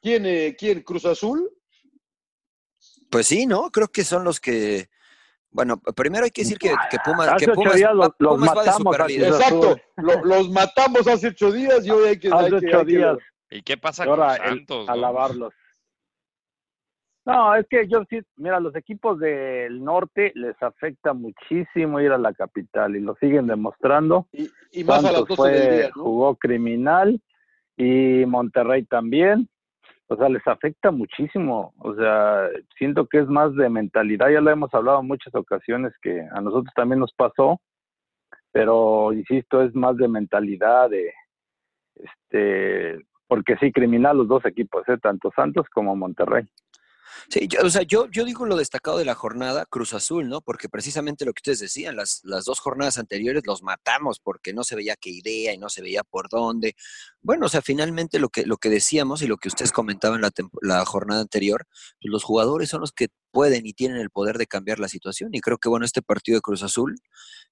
¿quién, eh, quién, Cruz Azul? Pues sí, ¿no? Creo que son los que. Bueno, primero hay que decir que, que Pumas, Hace que ocho Pumas, días los- los Pumas va de matamos Exacto, lo- los matamos hace ocho días y hoy hay que... Hace hay que- ocho hay que- días. ¿Y qué pasa Ahora con el- Santos? no? alabarlos. No, es que yo sí, mira, los equipos del norte les afecta muchísimo ir a la capital y lo siguen demostrando. Y, y más a las Santos 12 del fue, día, ¿no? jugó criminal y Monterrey también. O sea, les afecta muchísimo. O sea, siento que es más de mentalidad. Ya lo hemos hablado en muchas ocasiones que a nosotros también nos pasó. Pero, insisto, es más de mentalidad, de, este, porque sí, criminal los dos equipos, ¿eh? tanto Santos como Monterrey. Sí, yo, o sea, yo, yo digo lo destacado de la jornada, Cruz Azul, ¿no? Porque precisamente lo que ustedes decían, las, las dos jornadas anteriores los matamos porque no se veía qué idea y no se veía por dónde. Bueno, o sea, finalmente lo que, lo que decíamos y lo que ustedes comentaban la, la jornada anterior, pues los jugadores son los que pueden y tienen el poder de cambiar la situación. Y creo que, bueno, este partido de Cruz Azul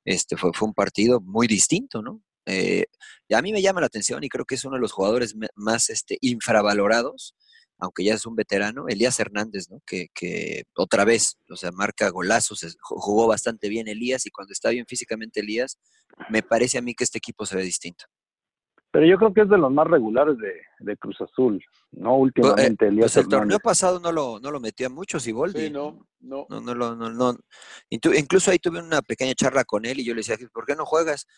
este, fue, fue un partido muy distinto, ¿no? Eh, a mí me llama la atención y creo que es uno de los jugadores más este, infravalorados aunque ya es un veterano, Elías Hernández, ¿no? Que, que otra vez, o sea, marca golazos, jugó bastante bien Elías y cuando está bien físicamente Elías, me parece a mí que este equipo se ve distinto. Pero yo creo que es de los más regulares de, de Cruz Azul, ¿no? Últimamente, Elías Pues el torneo Hernández. pasado no lo, no lo metió a muchos y Sí, no, no. No, no, lo- no, no. Intu- Incluso ahí tuve una pequeña charla con él y yo le decía, ¿por qué no juegas?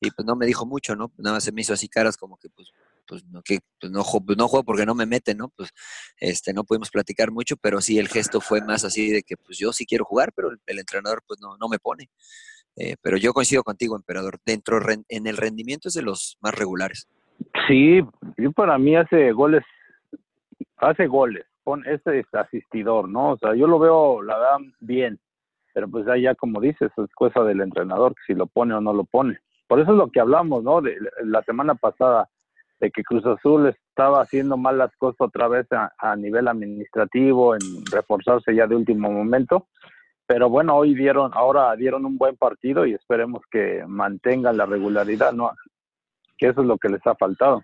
Y pues no me dijo mucho, ¿no? Nada más se me hizo así caras como que, pues, pues no, que, pues no, pues, no juego porque no me mete, ¿no? Pues este, no pudimos platicar mucho, pero sí el gesto fue más así de que, pues yo sí quiero jugar, pero el, entrenador, pues no, no me pone. Eh, pero yo coincido contigo, emperador. Dentro, en el rendimiento es de los más regulares. Sí, yo para mí hace goles, hace goles, pon ese es asistidor, ¿no? O sea, yo lo veo, la verdad, bien, pero pues ya como dices, es cosa del entrenador, que si lo pone o no lo pone. Por eso es lo que hablamos, ¿no? De la semana pasada, de que Cruz Azul estaba haciendo mal las cosas otra vez a, a nivel administrativo, en reforzarse ya de último momento. Pero bueno, hoy dieron, ahora dieron un buen partido y esperemos que mantengan la regularidad, ¿no? Que eso es lo que les ha faltado.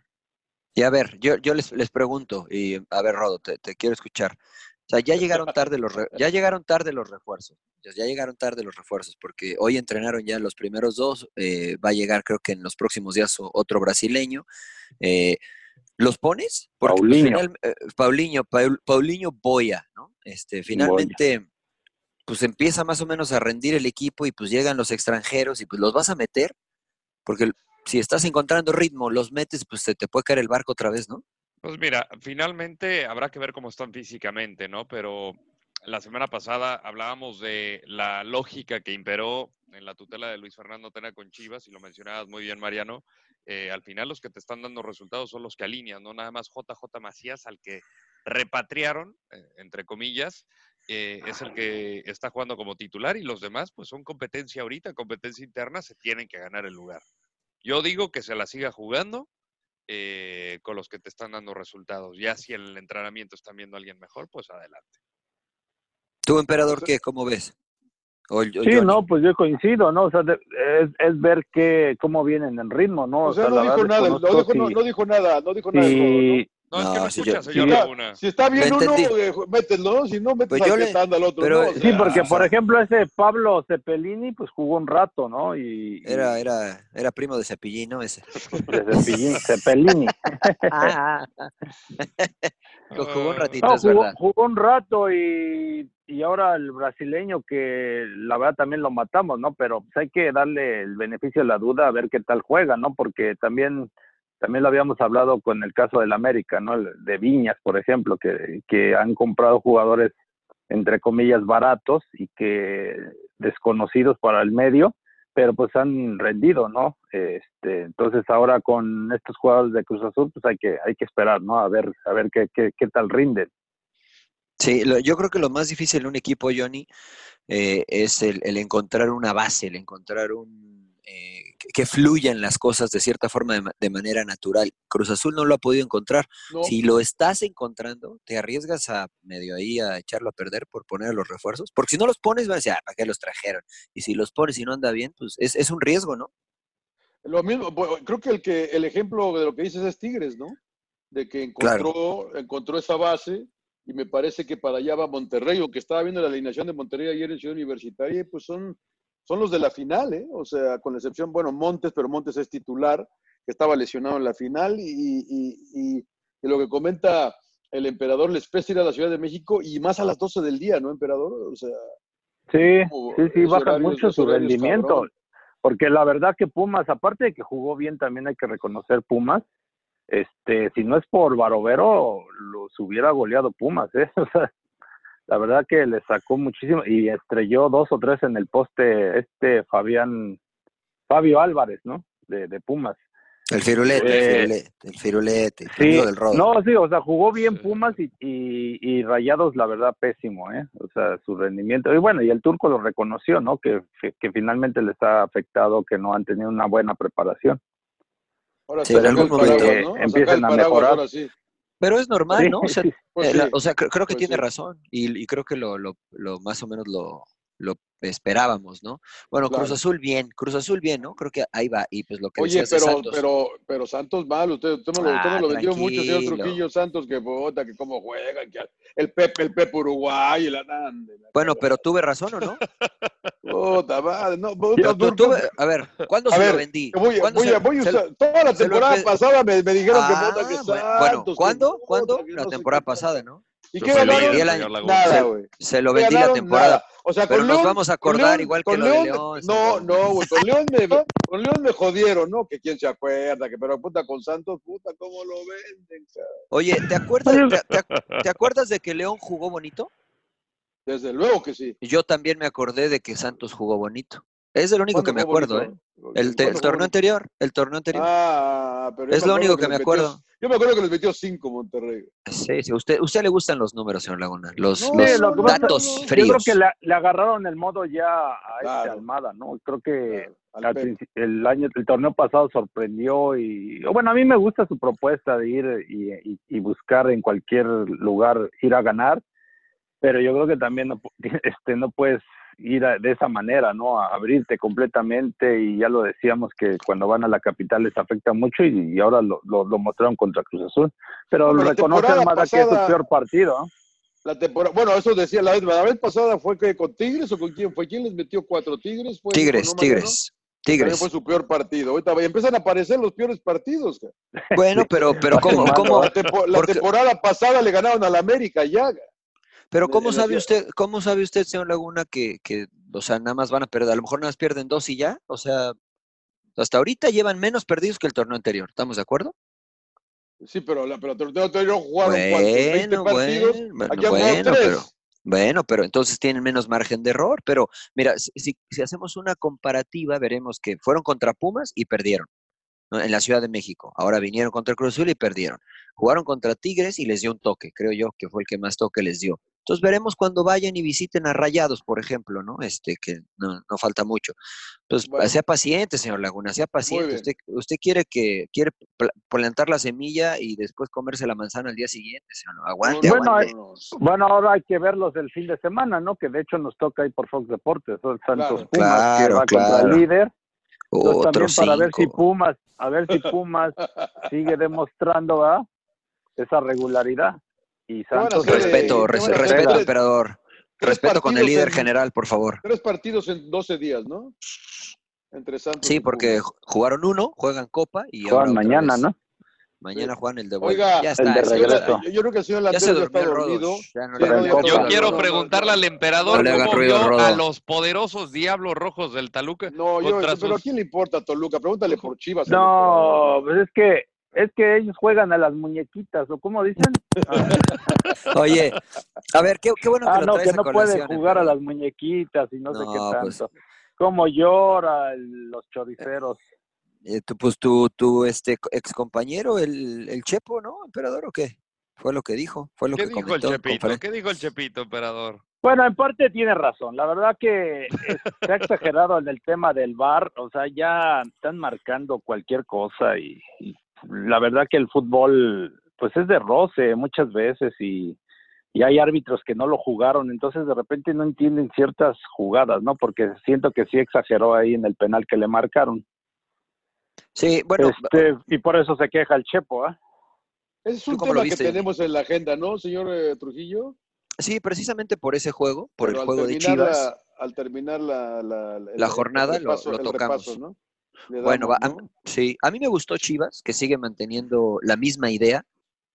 Y a ver, yo, yo les, les pregunto, y a ver, Rodo, te, te quiero escuchar. O sea, ya llegaron tarde los re- ya llegaron tarde los refuerzos. Ya llegaron tarde los refuerzos, porque hoy entrenaron ya los primeros dos. eh, va a llegar, creo que en los próximos días, otro brasileño. Eh, ¿Los pones? Porque pues, Paulinho. final- eh, Paulinho, Paul- Paulinho Boya, ¿no? Este, finalmente, pues empieza más o menos a rendir el equipo y pues llegan los extranjeros y pues los vas a meter, porque si estás encontrando ritmo, los metes, pues se te puede caer el barco otra vez, ¿no? Pues mira, finalmente habrá que ver cómo están físicamente, ¿no? Pero la semana pasada hablábamos de la lógica que imperó en la tutela de Luis Fernando Tena con Chivas, y lo mencionabas muy bien, Mariano. eh, al final los que te están dando resultados son los que alinean, no nada más JJ Macías, al que repatriaron, eh, entre comillas, eh, es el que está jugando como titular y los demás pues son competencia ahorita, competencia interna, se tienen que ganar el lugar. Yo digo que se la siga jugando eh, con los que te están dando resultados. Ya si en el entrenamiento están viendo a alguien mejor, pues adelante. ¿Tú, emperador, qué? ¿Cómo ves? O- o Sí, Johnny. no, pues yo coincido, ¿no? O sea, de- es, es ver qué, cómo vienen en ritmo, ¿no? O sea, no dijo verdad nada, no dijo, no, si- no dijo nada, no dijo nada. ¿No? es que no si escucha, yo- señor Si está, Laguna. si está bien uno, entendí. eh, mételo, si no, metes Pues al le- otro. pero- ¿no? O Sí, sea, porque o por ejemplo ese Pablo Cepelini pues jugó un rato, ¿no? Y, y- Era, era, era primo de Cepillín, ¿no? Ese. de Cepellini, Cepelini. Ah, Lo jugó un ratito, No, es jugó, verdad. jugó un rato y, y ahora el brasileño que la verdad también lo matamos, ¿no? Pero pues hay que darle el beneficio de la duda a ver qué tal juega, ¿no? Porque también también lo habíamos hablado con el caso del América, ¿no? De Viñas, por ejemplo, que, han comprado jugadores entre comillas baratos y que desconocidos para el medio, pero pues han rendido, ¿no? Este, entonces ahora con estos jugadores de Cruz Azul, pues hay que hay que esperar, ¿no? A ver a ver qué tal rinden. Sí, lo- yo creo que lo más difícil en un equipo, Johnny, eh, es el, el encontrar una base, el encontrar un eh, que- fluyan las cosas de cierta forma de, de manera natural. Cruz Azul no lo ha podido encontrar. no. Si lo estás encontrando, te arriesgas a medio ahí a echarlo a perder por poner los refuerzos, porque si no los pones, van a decir, ah, ¿para qué los trajeron? Y si los pones y no anda bien, pues es, es un riesgo, ¿no? Lo mismo, creo que el que el ejemplo de lo que dices es Tigres, ¿no? De que encontró, encontró esa base y me parece que para allá va Monterrey, o que estaba viendo la alineación de Monterrey ayer en Ciudad Universitaria, pues son, son los de la final, ¿eh? O sea, con la excepción, bueno, Montes, pero Montes es titular, que estaba lesionado en la final, y, y- y- y lo que comenta el emperador les pesa ir a la Ciudad de México y más a las 12 del día, ¿no, emperador? O sea, Sí, sí, sí, baja mucho su rendimiento. cabrón. Porque la verdad que Pumas, aparte de que jugó bien, también hay que reconocer Pumas. Este, si no es por Barovero, los hubiera goleado Pumas, ¿eh? O sea, la verdad que le sacó muchísimo y estrelló dos o tres en el poste este Fabián, Fabio Álvarez, ¿no? De, de Pumas. El firulete, Eh, el firulete, el firulete, el Sí, del rodo. no, sí, o sea, jugó bien. Pumas y, y, y Rayados, la verdad, pésimo, ¿eh? O sea, su rendimiento. Y bueno, y el turco lo reconoció, ¿no? Que, que, que finalmente les ha afectado que no han tenido una buena preparación. ahora Sí, en saca algún el momento paraguas, ¿no? empiecen a mejorar. ahora sí. Pero es normal, Sí, ¿no? O sea, sí. Pues eh, la- o sea, creo, creo que Pues tiene razón y, y creo que lo, lo, lo más o menos lo, lo esperábamos, ¿no? Bueno, Cruz Claro. Azul bien, Cruz Azul bien, ¿no? Creo que ahí va. Y pues lo que Oye, pero, Santos. pero, pero Santos mal, usted, usted me lo, usted me Ah, lo vendió mucho, señor. Trujillo Santos, que puta, que cómo juega, que el Pepe, el Pepe Uruguay, y la Bueno, pero tuve razón o no? Puta madre, no, puta, tuve- a ver, ¿cuándo a se ver, lo vendí? que voy, ¿Cuándo voy, se- voy se lo- toda la lo temporada empe- pasada me, me dijeron que Ah, que bueno, Santos. bueno, que ¿cuándo? puta, ¿Cuándo? que La no temporada pasada. ¿no? ¿Y qué se lo ganaron? Laguna. Nada, Se- güey. Se lo ¿Qué vendí la temporada. Nada. O sea, Pero con nos León, vamos a acordar León- igual que con lo de León- León, No, no, güey, con León me, con León me jodieron, ¿no? Que quién se acuerda, que pero puta con Santos, puta, ¿cómo lo venden? Oye, ¿te acuerdas, te, te- te acuerdas de que León jugó bonito? Desde luego que sí. Yo también me acordé de que Santos jugó bonito. Es el único que me ¿Cuándo jugó acuerdo, ¿eh? bonito? El, te- el ¿Cuándo jugó torneo anterior, el torneo anterior. Ah, pero Es me lo acuerdo único que me metió- acuerdo. yo me acuerdo que les metió cinco Monterrey. Sí, sí, usted, usted le gustan los números, señor Laguna, los, No, los datos Yo creo fríos. que le, le agarraron el modo ya a este Claro. Almada, ¿no? Creo que Claro, al el año, el torneo pasado sorprendió y bueno, a mí me gusta su propuesta de ir y, y- y buscar en cualquier lugar ir a ganar, pero yo creo que también no, este, no puedes ir a- de esa manera, ¿no? A abrirte completamente y ya lo decíamos que cuando van a la capital les afecta mucho y, y ahora lo, lo, lo mostraron contra Cruz Azul, pero No, pero la reconoce temporada Almada que es pasada- su peor partido, ¿no? La temporada, bueno, eso decía la vez, la vez pasada fue que con Tigres o con quién fue, quién les metió cuatro Tigres, fue Tigres. Tigres, También Tigres. fue su peor partido. Ahorita empiezan a aparecer los peores partidos. Bueno, pero, pero ¿cómo, cómo, La, tempo- la temporada pasada le ganaron al América ya. Pero cómo sabe usted, cómo sabe usted, señor Laguna, que, que, o sea, nada más van a perder, a lo mejor nada más pierden dos y ya? O sea, hasta ahorita llevan menos perdidos que el torneo anterior, ¿estamos de acuerdo? Sí, pero la pero el torneo anterior jugaron cuántos, 20 Bueno, partidos. bueno, aquí bueno, tres. pero, bueno, pero entonces tienen menos margen de error. Pero mira, si, si- hacemos una comparativa, veremos que fueron contra Pumas y perdieron ¿no? en la Ciudad de México. Ahora vinieron contra Cruz Azul y perdieron. Jugaron contra Tigres y les dio un toque, creo yo, que fue el que más toque les dio. Entonces veremos cuando vayan y visiten a Rayados, por ejemplo, ¿no? Este, que no, no falta mucho. Entonces, Bueno. sea paciente, señor Laguna, sea paciente. Usted, usted quiere que quiere pla- plantar la semilla y después comerse la manzana al día siguiente, señor. Aguante, Bueno, aguante. no. Bueno, ahora hay que verlos el fin de semana, ¿no? Que de hecho nos toca ahí por Fox Deportes, Santos Claro. Pumas, que Claro, va contra el líder. Entonces Otro también para ver si. Pumas, a ver si Pumas sigue demostrando, ¿verdad? esa regularidad. Y Santos respeto, respeto, emperador. Respeto con el líder general, por favor. Tres partidos en 12 días, ¿no? Entre Santos. Sí, porque jugaron uno, juegan Copa y juegan mañana, ¿no? Mañana juegan el de vuelta. ya está. yo, yo, creo que el señor Landero ya, está dormido. yo quiero preguntarle al emperador cómo vio a los poderosos Diablos Rojos del Taluca. No, yo, pero ¿a quién le importa Toluca? Pregúntale por Chivas. No, pues es que es que ellos juegan a las muñequitas, ¿o cómo dicen? Oye, a ver, qué, qué bueno que ah, lo no, que no pueden jugar a las muñequitas y no, sé qué pues tanto. ¿Cómo lloran los choriceros? Eh, pues tu, tu este, ex compañero, el, el Chepo, ¿no, emperador, o qué? Fue lo que dijo, fue lo ¿Qué que dijo el Chepito? ¿Qué dijo el Chepito, emperador? Bueno, en parte tiene razón. La verdad que se ha exagerado en el tema del bar. O sea, ya están marcando cualquier cosa y, la verdad que el fútbol, pues es de roce muchas veces y, y hay árbitros que no lo jugaron. Entonces, de repente no entienden ciertas jugadas, ¿no? Porque siento que sí exageró ahí en el penal que le marcaron. Sí, bueno. Este, y por eso se queja el Chepo, ¿ah? es un tema que tenemos en la agenda, ¿no, señor eh, Trujillo? Sí, precisamente por ese juego, por el juego de Chivas. al terminar la, la, jornada lo, tocamos. Bueno, sí, a mí me gustó Chivas, que sigue manteniendo la misma idea,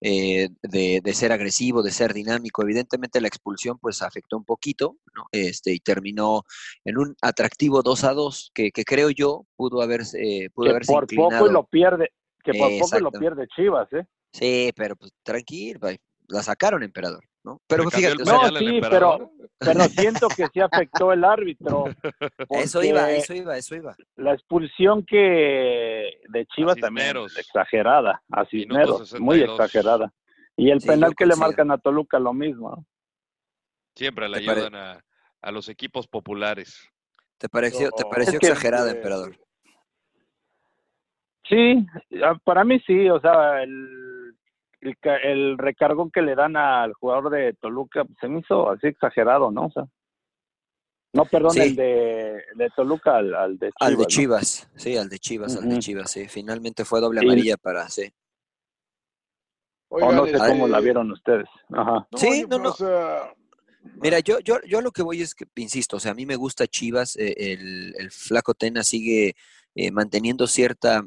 eh, de, de, ser agresivo, de ser dinámico. Evidentemente la expulsión pues afectó un poquito, ¿no? Este, y terminó en un atractivo 2 a 2 que, que creo yo pudo haberse, eh, pudo que haberse por poco lo pierde, que por poco lo pierde Chivas, ¿eh? Sí, pero pues tranquilo, la sacaron, emperador. ¿No? Pero fíjate, no, sí, pero, pero siento que sí afectó el árbitro. Eso iba, eso iba, eso iba. La expulsión que de Chivas también exagerada, a Cisneros, muy exagerada. Y el penal que le marcan a Toluca lo mismo. Siempre le ayudan a, a, los equipos populares. ¿Te pareció, te pareció exagerada, emperador? Sí, para mí sí, o sea, el el, el recargo que le dan al jugador de Toluca se me hizo así exagerado, ¿no? O sea, no, perdón, el de, de, Toluca al, al, de Chivas. Al de Chivas, sí, al de Chivas, al de Chivas, sí. Finalmente fue doble amarilla para, sí. o no sé cómo la vieron ustedes. Ajá. sí, no, no. Mira, yo, yo, yo lo que voy es que, insisto, o sea, a mí me gusta Chivas, eh, el, el flaco Tena sigue eh, manteniendo cierta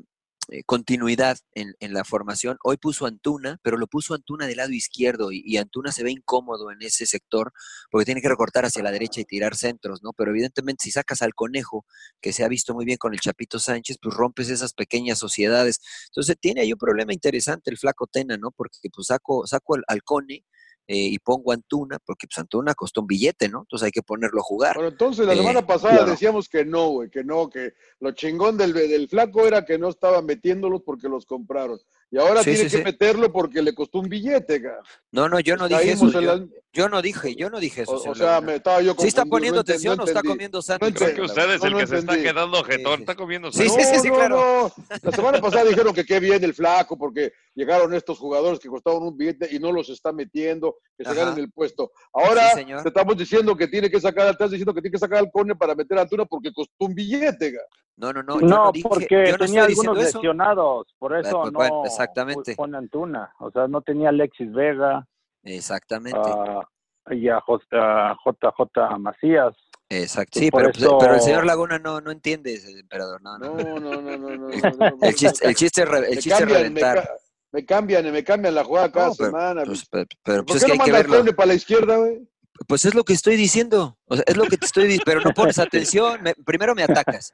eh, continuidad en, la formación. Hoy puso Antuna, pero lo puso Antuna del lado izquierdo y, Antuna se ve incómodo en ese sector porque tiene que recortar hacia la derecha y tirar centros, ¿no? Pero evidentemente si sacas al conejo, que se ha visto muy bien con el Chapito Sánchez, pues rompes esas pequeñas sociedades. Entonces tiene ahí un problema interesante el flaco Tena, ¿no? Porque pues saco, saco al, al Cone eh, y pongo Antuna, porque pues Antuna costó un billete, ¿no? Entonces hay que ponerlo a jugar. Bueno, entonces la semana eh, pasada decíamos que no, güey, que no, que lo chingón del, del flaco era que no estaba metiéndolos porque los compraron. Y ahora tiene que meterlo porque le costó un billete, cara. No, no, yo no dije eso. Yo, no dije, yo no dije eso. O, sea, me estaba yo ¿Sí está poniendo atención o está comiendo sándwich? Creo que usted es el que se está quedando jetón, está comiendo sándwich. Sí, sí, sí, claro. La semana pasada dijeron que qué bien el flaco porque llegaron estos jugadores que costaban un billete y no los está metiendo, que se ganen el puesto. Ahora te estamos diciendo que tiene que sacar, estás diciendo que tiene que sacar al Cone para meter a Antuna porque costó un billete. No, no, no. no, porque tenía algunos lesionados, por eso pues no exactamente. pone Antuna. O sea, no tenía Alexis Vega. Exactamente. y a, JJ Macías. Exacto. Sí, pero, pero, el señor Laguna no, no entiende, ese emperador. No, no, no. no, no, no, el, chiste, el chiste, el chiste es reventar. Me, cambian, me cambian la jugada cada semana. Pues, pero, pero, ¿Por pues qué es que no hay que verlo. para la izquierda, güey? Pues es lo que estoy diciendo. O sea, es lo que te estoy diciendo, pero no pones atención. primero me atacas.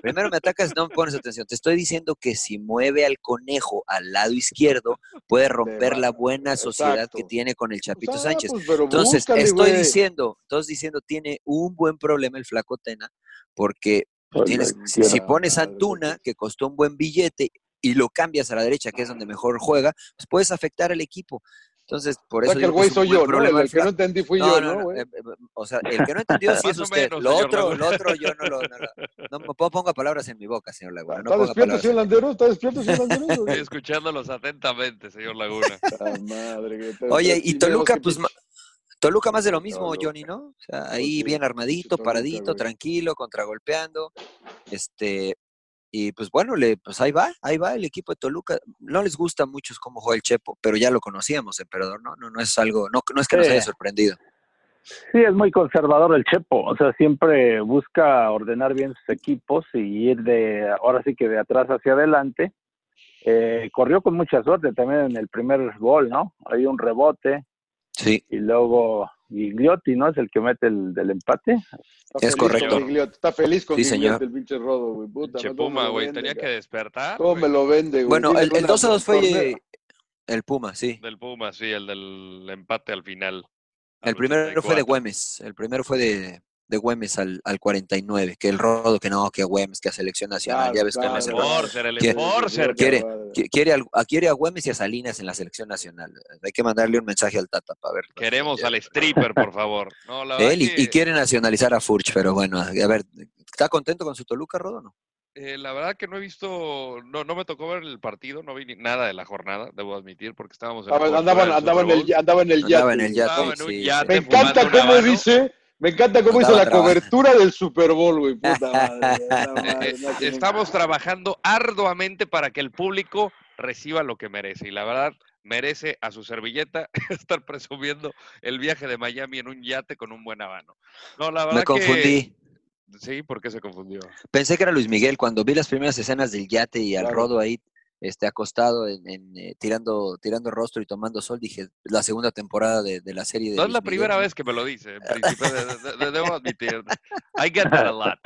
Primero me atacas, no me pones atención. Te estoy diciendo que si mueve al conejo al lado izquierdo, puede romper la buena sociedad que tiene con el Chapito Sánchez. Pues, entonces, estoy diciendo, entonces diciendo, tiene un buen problema el flaco Tena, porque pues, tienes, si pones a Antuna, que costó un buen billete, y lo cambias a la derecha, que es donde mejor juega, pues puedes afectar al equipo. Entonces, por eso. O sea, que el güey soy yo, ¿no? El, que no entendí fui yo, ¿no? Eh, eh, o sea, el que no entendió sí es usted. lo otro, lo otro yo no lo. No, no, ponga palabras en mi boca, señor Laguna. No ¿Está despierto, señor Landero? ¿Está despierto, señor Landero? Estoy escuchándolos atentamente, señor Laguna. Ah, madre, Oye, y Toluca, pues. Toluca más de lo mismo, Johnny, ¿no? O sea, ahí bien armadito, paradito, tranquilo, contragolpeando. Este, Y pues bueno, le, pues ahí va, ahí va el equipo de Toluca. No les gusta mucho cómo juega el Chepo, pero ya lo conocíamos, emperador, ¿no? No, no es algo, no, no es que nos haya sorprendido. Sí, es muy conservador el Chepo, o sea, siempre busca ordenar bien sus equipos y ir de, ahora sí que de atrás hacia adelante. Eh, corrió con mucha suerte también en el primer gol, ¿no? Hay un rebote. Sí. Y luego Gigliotti, ¿no? Es el que mete el del empate. es correcto. Está feliz con sí, señor. el pinche Rodo, güey. Puta, Puma, güey, tenía que despertar. ¿Cómo me lo vende, güey? Bueno, el, el 2 a 2 fue el Puma, sí. Del Puma, sí, el del empate al final. El primero fue de Güemes, el primero fue de, de Güemes al, al 49, que el rodo, que no, que Güemes, que a selección nacional, ya ves claro, que el Forcer, el Forcer. Quiere, quiere, a, quiere a Güemes y a Salinas en la selección nacional. Hay que mandarle un mensaje al Tata para ver. Queremos al stripper, por favor. No, la Él y, que... y, quiere nacionalizar a Furch, pero bueno, a ver, ¿está contento con su Toluca, Rodo, no? Eh, la verdad que no he visto, no, no me tocó ver el partido, no vi ni nada de la jornada, debo admitir, porque estábamos en el andaban, andaban, en el, andaba en el yate. Andaba en el yate, Estaba en un sí, yate Me encanta cómo dice, me encanta cómo hizo la cobertura del Super Bowl, güey. Puta madre, Estamos trabajando arduamente para que el público reciba lo que merece. Y la verdad, merece a su servilleta estar presumiendo el viaje de Miami en un yate con un buen habano. No, la verdad Me confundí. que... Sí, ¿por qué se confundió? Pensé que era Luis Miguel cuando vi las primeras escenas del yate y al Claro. Rodo ahí este, acostado en, en, eh, tirando, tirando rostro y tomando sol. Dije, la segunda temporada de, de la serie de No es la Miguel, primera vez que me lo dice, de- de- de- debo admitir. I get that a lot.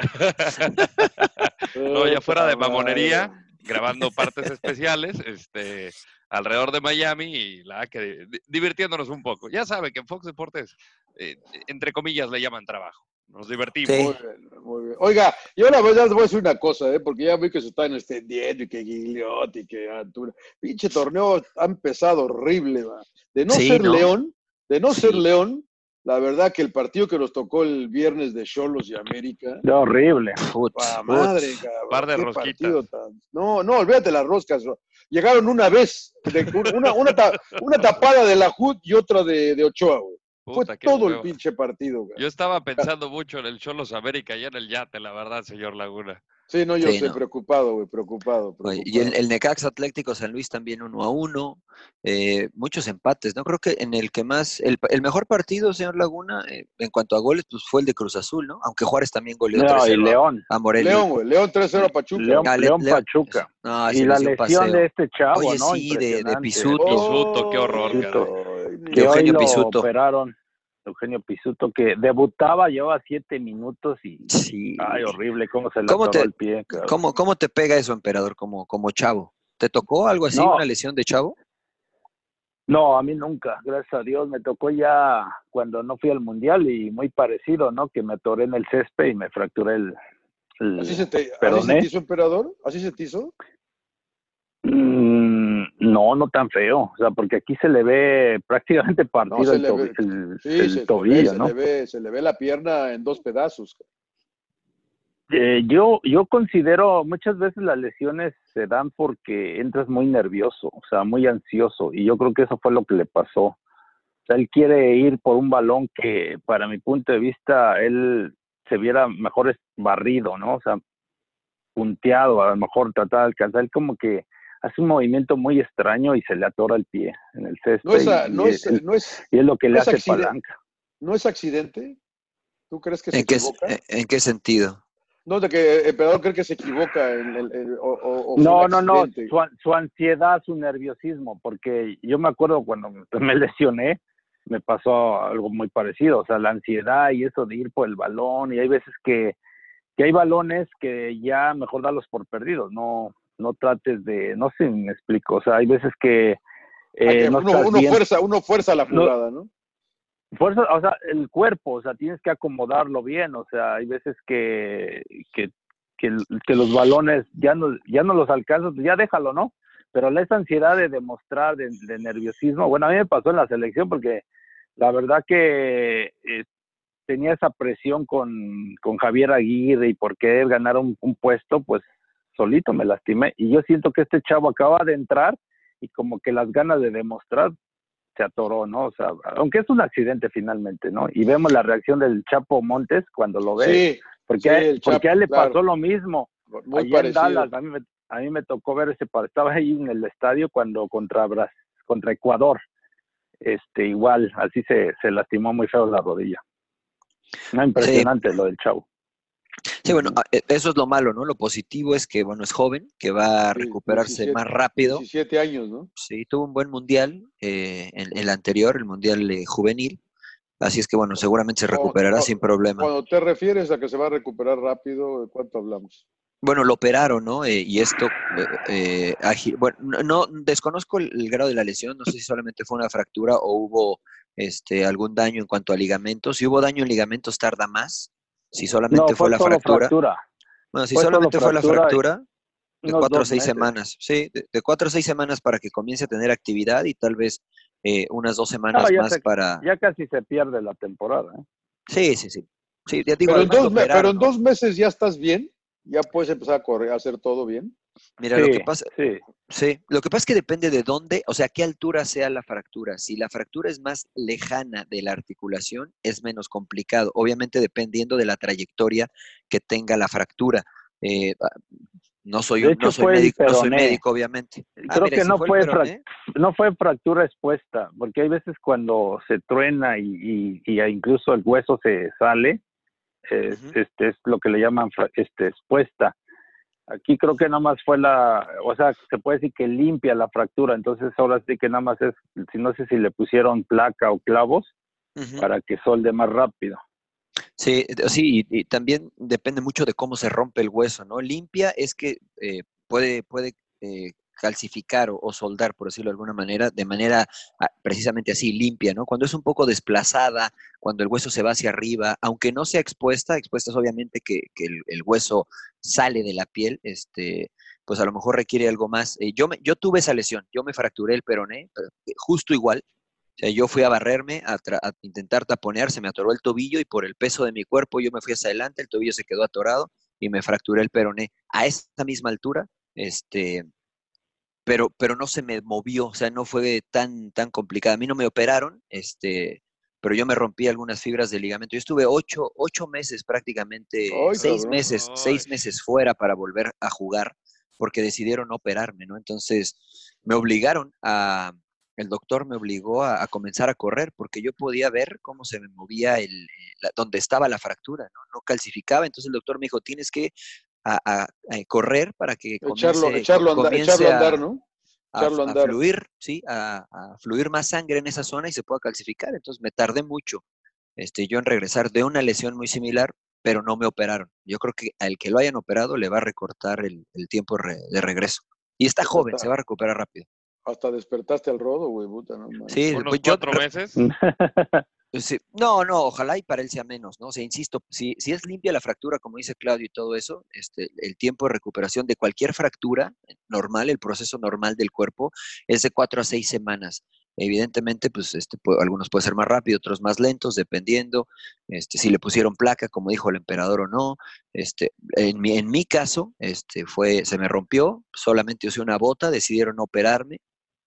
no, ya fuera de mamonería, grabando partes especiales, este, alrededor de Miami y la que di- divirtiéndonos un poco. Ya sabe que en Fox Deportes, eh, entre comillas, le llaman trabajo. Nos divertimos. Sí. Muy bien, muy bien. Oiga, yo la verdad les voy a decir una cosa, ¿eh? porque ya vi que se están extendiendo y que Gigliotti y que Antuna. Pinche torneo ha empezado horrible, va. De no Sí, ser ¿no? León, de no ser. León, la verdad que el partido que nos tocó el viernes de Cholos y América, De horrible. Pa' madre, cabrón. Par de rosquitas. tan- No, no, olvídate las roscas. Llegaron una vez, de- una, una, ta- una tapada de la HUD y otra de, de Ochoa, güey. Fue Puta, todo el pinche partido, güey. Yo estaba pensando mucho en el Cholos América y en el yate, la verdad, señor Laguna. Sí, no, yo Sí, no. preocupado, güey, preocupado. Y el, el Necaxa Atlético San Luis también uno a uno, eh, muchos empates, ¿no? Creo que en el que más, el, el mejor partido, señor Laguna, eh, en cuanto a goles, pues fue el de Cruz Azul, ¿no? Aunque Juárez también goleó No, y 3-0 a- León. a Morelia. León, güey. León 3-0 a Pachuca. León, Ah, Le- León León. Pachuca. No, Y la lesión paseo. de este chavo, Oye, ¿no? sí, de- de. Pisuto. Pisuto, qué horror, Pisuto. Que hoy Eugenio lo Pisuto. operaron. Eugenio Pisuto, que debutaba, llevaba siete minutos y. Sí. Ay, horrible, cómo se le ¿Cómo te- el pie. cabrón. ¿Cómo, ¿Cómo te pega eso, emperador, como, como chavo? ¿Te tocó algo así, No. una lesión de chavo? No, a mí nunca, gracias a Dios. Me tocó ya cuando no fui al mundial y muy parecido, ¿no? Que me atoré en el césped y me fracturé el. el ¿Así se, te, ¿Así se peroné. te hizo, emperador? ¿Así se te hizo? No, no tan feo. O sea, porque aquí se le ve prácticamente partido el, le to- ve- el- Sí, el se, se tobillo, ve, se ¿no? le ve, se le ve la pierna en dos pedazos. Eh, yo, yo considero muchas veces las lesiones se dan porque entras muy nervioso, o sea, muy ansioso, y yo creo que eso fue lo que le pasó. O sea, él quiere ir por un balón que, para mi punto de vista, él se viera mejor barrido, ¿no? O sea, punteado, a lo mejor tratar de alcanzar. Él como que hace un movimiento muy extraño y se le atora el pie en el césped. No es, a- y, no es, es, no es, y es lo que no le hace accidente. palanca. ¿no es accidente? ¿Tú crees que se ¿En qué, equivoca? en- en qué sentido? No, de que el emperador cree que se equivoca en el, en- o, o- o fue No, no, no, su ansiedad, su nerviosismo, porque yo me acuerdo cuando me lesioné, me pasó algo muy parecido, o sea, la ansiedad y eso de ir por el balón, y hay veces que, que hay balones que ya mejor darlos por perdidos, no, no trates de, no sé si me explico, o sea, hay veces que, eh, que no uno, fuerza, uno fuerza la jugada, ¿no? fuerza, o sea, el cuerpo, o sea, tienes que acomodarlo bien, o sea, hay veces que, que, que, que los balones ya no, ya no los alcanzas, pues ya déjalo, ¿no? Pero la- esa ansiedad de demostrar, de, de nerviosismo, bueno, a mí me pasó en la selección porque la verdad que eh, tenía esa presión con, con Javier Aguirre y por querer ganar un, un puesto, pues solito me lastimé. Y yo siento que este chavo acaba de entrar y como que las ganas de demostrar se atoró, ¿no? O sea, aunque es un accidente finalmente, ¿no? Y vemos la reacción del Chapo Montes cuando lo ve, Sí, porque, sí, a- el porque a él le claro. pasó lo mismo. Muy parecido. Dallas, a mí, me, a mí me tocó ver ese estaba ahí en el estadio cuando contra contra Ecuador. Este, igual, así se, se lastimó muy feo la rodilla. No, impresionante lo del chavo. Sí, bueno, e, eso es lo malo, ¿no? Lo positivo es que, bueno, es joven, que va a recuperarse más rápido. 17 años, ¿no? Sí, tuvo un buen mundial, eh, en el anterior, el mundial eh, juvenil. Así es que, bueno, seguramente se recuperará sin problema. Cuando te refieres a que se va a recuperar rápido, ¿de cuánto hablamos? Bueno, lo operaron, ¿no? Eh, y esto, eh, bueno, no, desconozco el, grado de la lesión, no sé si solamente fue una fractura o hubo este, algún daño en cuanto a ligamentos. Si hubo daño en ligamentos, tarda más. Si solamente fue, la fractura. Bueno, si solamente fue la fractura, de cuatro o seis semanas. Sí, de, cuatro o seis semanas para que comience a tener actividad y tal vez eh, unas dos semanas más para. Ya casi se pierde la temporada. ¿eh? Sí, sí, sí. sí digo, pero, en dos, pero en dos meses ya estás bien ya puedes empezar a correr, a hacer todo bien. Mira, lo que pasa, sí. lo que pasa es que depende de dónde, o sea, qué altura sea la fractura. Si la fractura es más lejana de la articulación, es menos complicado. Obviamente, dependiendo de la trayectoria que tenga la fractura. Eh, ah, no soy, no soy, médico, no soy médico, obviamente. Ah, Creo que no fue, no fue fractura expuesta, porque hay veces cuando se truena y, y incluso el hueso se sale, este es lo que le llaman este, expuesta. Aquí creo que nada más fue la, o sea, se puede decir que limpia la fractura, entonces ahora sí que nada más es, si no sé si le pusieron placa o clavos para que solde más rápido. Sí, sí, y, también depende mucho de cómo se rompe el hueso, ¿no? Limpia es que eh, puede, puede eh, calcificar o, soldar, por decirlo de alguna manera, de manera ah, precisamente así, limpia, ¿no? Cuando es un poco desplazada, cuando el hueso se va hacia arriba, aunque no sea expuesta, expuesta es obviamente que, el, hueso sale de la piel, este, pues a lo mejor requiere algo más. Eh, yo, yo tuve esa lesión, yo me fracturé el peroné, eh, justo igual, o sea, yo fui a barrerme, a, a, intentar taponear, se me atoró el tobillo y por el peso de mi cuerpo yo me fui hacia adelante, el tobillo se quedó atorado y me fracturé el peroné. A esa misma altura, este, pero, pero no se me movió, o sea, no fue tan, tan complicada. A mí no me operaron, este, pero yo me rompí algunas fibras de ligamento. Yo estuve ocho, ocho meses prácticamente, seis meses, seis meses fuera para volver a jugar, porque decidieron operarme, ¿no? Entonces, me obligaron a, el doctor me obligó a, comenzar a correr, porque yo podía ver cómo se me movía el, donde estaba la fractura, ¿no? No calcificaba, entonces el doctor me dijo, tienes que a, correr para que echarlo, echarlo, andar, echarlo a, andar, ¿no? Echarlo a, andar. fluir, sí, a, fluir más sangre en esa zona y se pueda calcificar. Entonces me tardé mucho este, yo en regresar de una lesión muy similar, pero no me operaron. Yo creo que al que lo hayan operado le va a recortar el, tiempo de regreso. Y está joven, se va a recuperar rápido. Hasta despertaste al rodo, güey, puta, ¿no? Sí, pues cuatro meses. no, no, ojalá y para él sea menos, ¿no? O sea, insisto, si, es limpia la fractura, como dice Claudio y todo eso, este, el tiempo de recuperación de cualquier fractura normal, el proceso normal del cuerpo, es de cuatro a seis semanas. Evidentemente, pues este, algunos pueden ser más rápidos, otros más lentos, dependiendo este, si le pusieron placa, como dijo el emperador o no. Este, en, mi, en mi caso, este, fue, se me rompió, solamente usé una bota, decidieron operarme,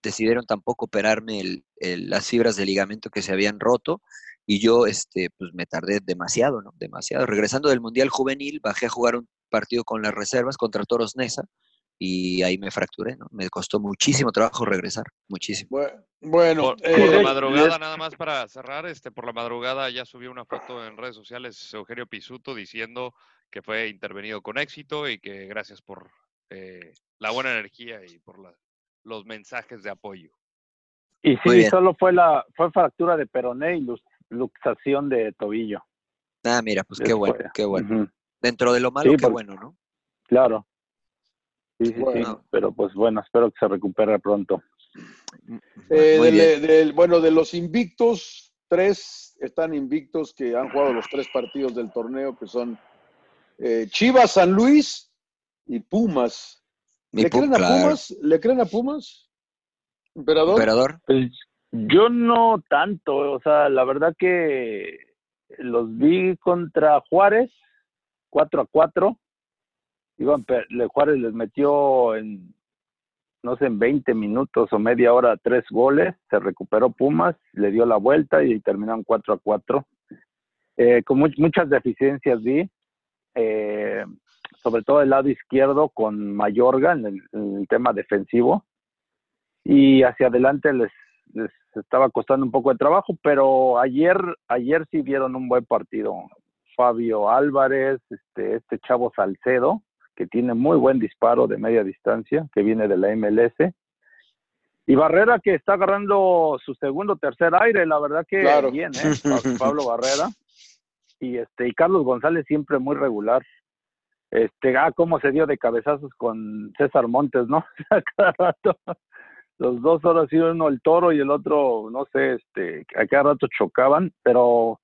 decidieron tampoco operarme las fibras de ligamento que se habían roto y yo este, pues me tardé demasiado, ¿no? Demasiado. Regresando del Mundial Juvenil, bajé a jugar un partido con las reservas contra Toros Nesa y ahí me fracturé, ¿no? Me costó muchísimo trabajo regresar, muchísimo. Bueno, por, la eh, madrugada, nada más para cerrar, este, por la madrugada ya subió una foto en redes sociales Eugenio Pisuto diciendo que fue intervenido con éxito y que gracias por eh, la buena energía y por la, los mensajes de apoyo. Y sí, solo fue la fue fractura de peroné y luxación de tobillo. Ah, mira, pues qué bueno, qué bueno. Dentro de lo malo, qué pues, bueno, ¿no? Claro. Sí, sí, sí. Pero pues bueno, espero que se recupere pronto. Eh, bueno, de los invictos, tres están invictos que han jugado los tres partidos del torneo, que son eh, Chivas, San Luis y Pumas. ¿Le creen a Pumas? ¿Le creen a Pumas? ¿Emperador? Pues, yo no tanto, o sea, la verdad que los vi contra Juárez, 4 a 4. Iván Juárez les metió en, no sé, en 20 minutos o media hora tres goles, se recuperó Pumas, le dio la vuelta y terminaron 4 a 4. Eh, con muchas deficiencias vi. Eh, sobre todo el lado izquierdo con Mayorga en el, en el tema defensivo y hacia adelante les, les estaba costando un poco de trabajo, pero ayer, ayer sí vieron un buen partido. Fabio Álvarez, este, este chavo Salcedo, que tiene muy buen disparo de media distancia, que viene de la MLS. Y Barrera que está agarrando su segundo tercer aire, la verdad que Claro. bien, ¿eh? Pa- Pablo Barrera. Y este, y Carlos González siempre muy regular. Este, ah, cómo se dio de cabezazos con César Montes, ¿no? A cada rato. Los dos ahora sí, uno el toro y el otro, no sé, este, a cada rato chocaban, pero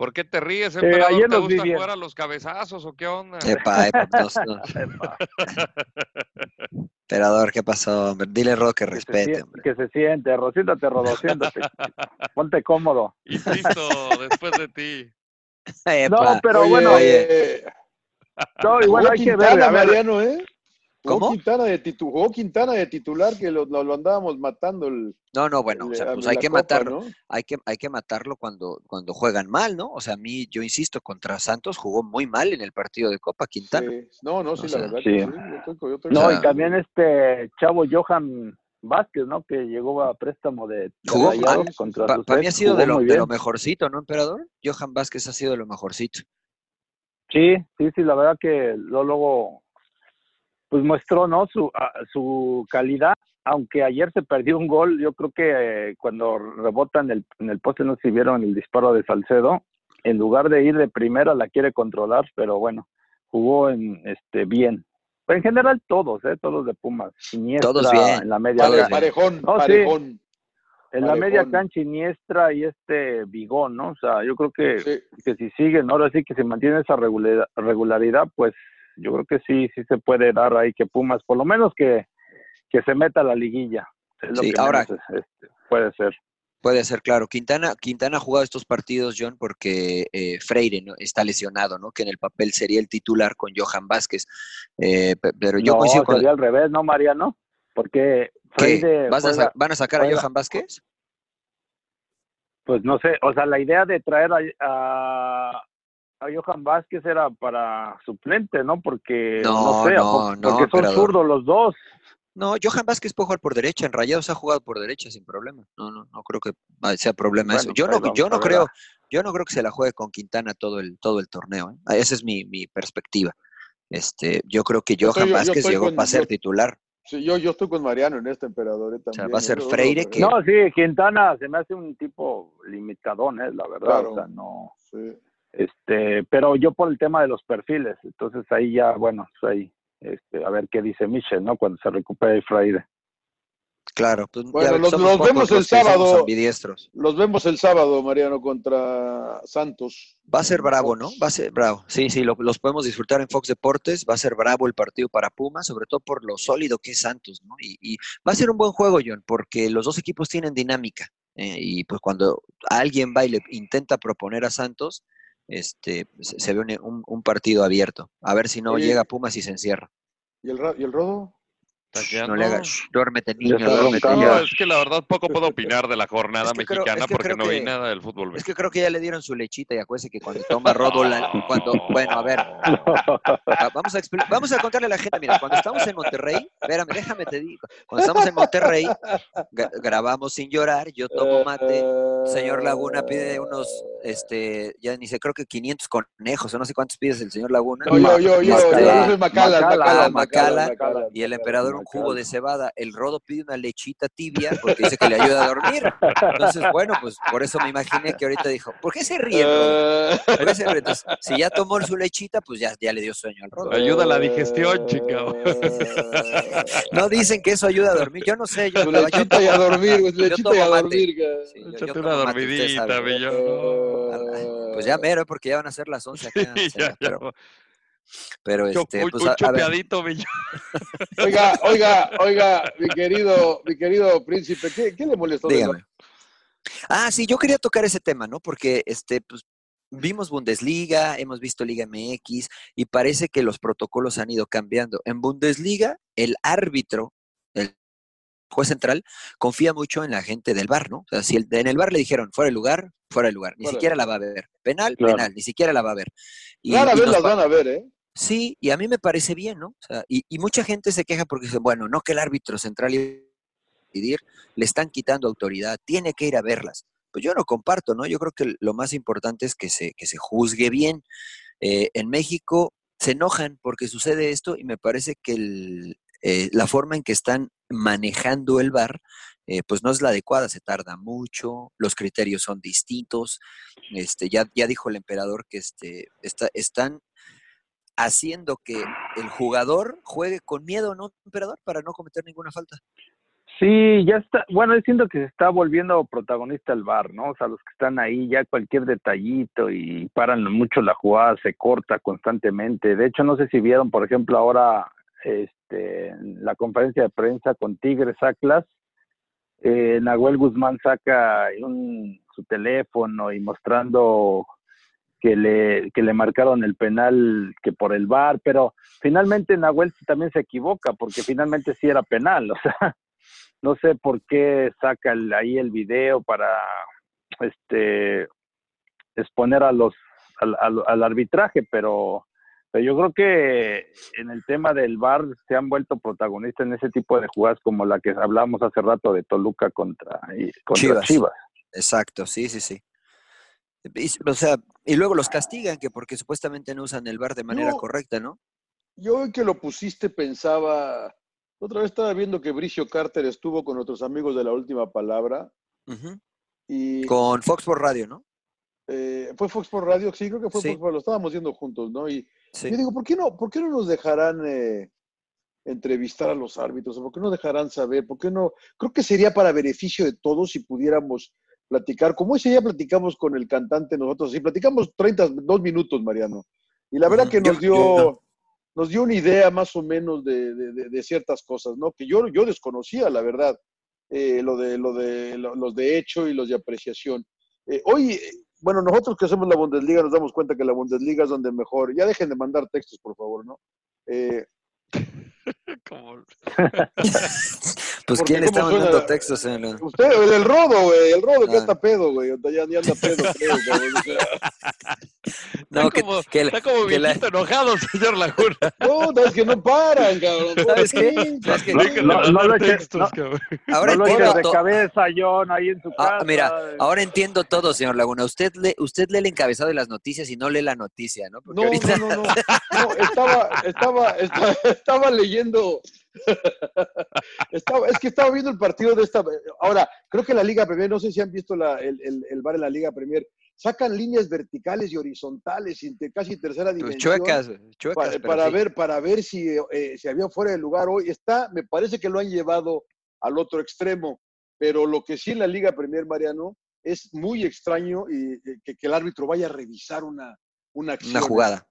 ¿Por qué te ríes, Eh, emperador? ayer ¿Te los gusta jugar a los cabezazos o qué onda? Epa, epa, no, no. Emperador, ¿qué pasó? hombre? Dile Rod que que se, respete, hombre. que se siente, Rodo, siéntate. Ponte cómodo. Insisto, después de ti. Epa. No, pero Oye, bueno, eh, no, igual hay que ver, a ver, Mariano, ¿eh? Jugó ¿Cómo? Quintana de, titu- jugó Quintana de titular que lo, lo- lo andábamos matando. El, No, no, bueno, o sea, pues hay que Copa, matarlo. ¿no? Hay que, hay que matarlo cuando, cuando juegan mal, ¿no? O sea, a mí, yo insisto, contra Santos jugó muy mal en el partido de Copa Quintana. Sí. No, no, sí, O la sea, verdad sí. que sí. Yo estoy- yo estoy no, y también este chavo Johan Vázquez, ¿no? Que llegó a préstamo de, Jugó mal. contra Para sus mí ha sido de lo, de lo mejorcito, ¿no, emperador? Johan Vázquez ha sido de lo mejorcito. Sí, sí, sí, la verdad que lo luego pues muestró, ¿no? Su, a- su calidad, aunque ayer se perdió un gol, yo creo que eh, cuando rebota en el, en el poste, no si vieron el disparo de Salcedo, en lugar de ir de primera la quiere controlar, pero bueno, jugó en este bien. Pero en general todos, ¿eh? Todos de Pumas. Iniestra Todos bien, en la media parejón, No, sí. En la media cancha Iniestra y este Vigón, ¿no? O sea, yo creo que Sí. que si siguen, ahora sí que se mantiene esa regula- regularidad, pues yo creo que sí, sí se puede dar ahí que Pumas, por lo menos que, que se meta a la liguilla. Es lo Sí, que ahora- menos, este, puede ser. Puede ser, claro. Quintana, Quintana ha jugado estos partidos, John, porque eh, Freire ¿no? está lesionado, ¿no? Que en el papel sería el titular con Johan Vázquez. Eh, pe- pero yo no, coincido con... sería al revés, ¿no, Mariano? Porque. Freire ¿Vas juega- ¿Van a sacar a Johan Vázquez? pues no sé, o sea, la idea de traer a, a, a Johan Vázquez era para suplente, ¿no? Porque No, no, sé, ¿a no, poco- no, porque son zurdos los dos. No, Johan Vázquez puede jugar por derecha. En Rayados ha jugado por derecha sin problema. No, no, no creo que ah, sea problema eso. Yo no, yo no creo, yo no creo que se la juegue con Quintana todo el, todo el torneo. ¿eh? Esa es mi, mi perspectiva. Este, yo creo que Johan yo Vázquez llegó con- para ser titular. Sí, yo, yo estoy con Mariano en este emperador. eh, sea, también, va a ser Freire que- No, sí, Quintana se me hace un tipo limitadón, ¿eh? La verdad, Claro. o sea, no... Sí. este pero yo por el tema de los perfiles entonces ahí ya bueno pues ahí este, a ver qué dice Michel no cuando se recupere Freire Claro, pues ya Bueno, ves, los, los pocos vemos el los sábado. ambidiestros. Los vemos el sábado, Mariano, contra Santos. Va a ser bravo, ¿no? Va a ser bravo. Sí, sí, lo- los podemos disfrutar en Fox Deportes. Va a ser bravo el partido para Pumas, sobre todo por lo sólido que es Santos, ¿no? Y, y va a ser un buen juego, John, porque los dos equipos tienen dinámica. eh, y pues cuando alguien va y le intenta proponer a Santos, este, se, se ve un, un- un partido abierto. A ver si no llega Pumas y se encierra. ¿Y el, y el rodo? No le hagas, "Shh, duérmete, niño, duérmete. No, es que la verdad poco puedo opinar de la jornada Es que creo- mexicana es que porque no vi nada del fútbol. Es que creo que ya le dieron su lechita y acuérdese que cuando toma Rodo, la- cuando, bueno, a ver, Va- Vamos a, vamos a contarle a la gente, mira, cuando estamos en Monterrey, espérame, déjame te digo, cuando estamos en Monterrey, gra- grabamos sin llorar, yo tomo mate, señor Laguna pide unos, este, ya ni sé, creo que 500 conejos, o no sé cuántos pides el señor Laguna. No, yo, yo, yo, Este, yo un Macallan. jugo de cebada. El rodo pide una lechita tibia porque dice que le ayuda a dormir. Entonces, bueno, pues por eso me imaginé que ahorita dijo, ¿por qué se ríe ¿Por qué se ríe? Entonces, si ya tomó su lechita, pues ya, ya le dio sueño al rodo. Ayuda a la digestión, chingado. No dicen que eso ayuda a dormir. Yo no sé. Yo, Su yo lechita y a dormir, yo lechita y a mate. dormir. Sí, yo- yo una mate, dormidita, sabe. Millón. Pues ya mero, porque ya van a ser las 11 acá. Sí, ya, ya. pero, pero este, un, pues un a, a ver, chopeadito, Millón. Oiga, oiga, oiga, mi querido, mi querido príncipe, ¿qué, qué le molestó? de dígame. Ah, sí, yo quería tocar ese tema, ¿no? Porque este, pues, vimos Bundesliga, hemos visto Liga MX y parece que los protocolos han ido cambiando. En Bundesliga, el árbitro, el juez central, confía mucho en la gente del bar, ¿no? O sea, si el- en el bar le dijeron fuera de lugar, fuera de lugar, ni siquiera la va a ver. Penal, Claro. penal, ni siquiera la va a ver. Y, Rara y vez las van a ver, ¿eh? Sí, y a mí me parece bien, ¿no? Sea, y, y, mucha gente se queja porque dice, bueno, no que el árbitro central decidir, le están quitando autoridad, tiene que ir a verlas. Pues yo no comparto, ¿no? Yo creo que lo más importante es que se, que se juzgue bien. Eh, en México se enojan porque sucede esto y me parece que el, eh, la forma en que están manejando el bar, eh, pues no es la adecuada, se tarda mucho, los criterios son distintos. Este, ya, ya dijo el emperador que este, está, están haciendo que el jugador juegue con miedo, ¿no, emperador? Para no cometer ninguna falta. Sí, ya está, bueno, siento que se está volviendo protagonista el bar, ¿no? O sea, los que están ahí, ya cualquier detallito y paran mucho la jugada, se corta constantemente. De hecho, no sé si vieron, por ejemplo, ahora este, la conferencia de prensa con Tigres Atlas, eh, Nahuel Guzmán saca un, su teléfono y mostrando que le, que le marcaron el penal que por el bar, pero finalmente Nahuel también se equivoca porque finalmente sí era penal, o sea, no sé por qué saca ahí el video para este exponer a los al, al, arbitraje, pero, pero, yo creo que en el tema del VAR se han vuelto protagonistas en ese tipo de jugadas como la que hablamos hace rato de Toluca contra, contra Chivas. Exacto, sí, sí, sí. O sea, y luego los castigan que porque supuestamente no usan el VAR de manera correcta, ¿no? Yo hoy que lo pusiste pensaba, otra vez estaba viendo que Bricio Carter estuvo con otros amigos de la última palabra. y, con Fox por Radio, ¿no? Eh, fue Fox por Radio, sí, creo que fue Fox por lo estábamos viendo juntos, ¿no? Y yo digo, ¿por qué no, por qué no nos dejarán eh, entrevistar a los árbitros? ¿Por qué no dejarán saber? ¿Por qué no? Creo que sería para beneficio de todos si pudiéramos platicar, como ese día platicamos con el cantante nosotros, sí, platicamos 32 minutos, Mariano. Y la verdad que nos dio nos dio una idea más o menos de, de, ciertas cosas, ¿no? Que yo, yo desconocía, la verdad, eh, lo de, lo de los de hecho y los de apreciación. Eh, hoy, bueno, nosotros que hacemos la Bundesliga nos damos cuenta que la Bundesliga es donde mejor. Ya dejen de mandar textos, por favor, ¿no? Eh, pues quién está mandando textos en el... Usted, el, el rodo, güey, el rodo que ah. está pedo, güey. Ya, ya anda pedo, creo, güey. No, está, que, como, que, está como que la... enojado, señor Laguna. No, es que no paran, cabrón. ¿Sabes qué? ¿Sabes qué? No, no, no, textos, no, ahora no entiendo de cabeza, John, ahí en su ah, casa. Mira, ahora entiendo todo, señor Laguna. Usted lee, usted lee el encabezado de las noticias y no lee la noticia, ¿no? Porque no, ahorita... no, no, no, no. estaba, estaba, estaba, estaba leyendo estaba, es que estaba viendo el partido de esta. Ahora, creo que la Liga Premier, no sé si han visto la, el, el, el, bar en la Liga Premier, sacan líneas verticales y horizontales, casi tercera pues dimensión. Chuecas, chuecas. Para, para ver, para ver si, eh, si había fuera de lugar hoy. Está, me parece que lo han llevado al otro extremo, pero lo que sí en la Liga Premier, Mariano, es muy extraño y, que, que, el árbitro vaya a revisar una, una acción. Una jugada.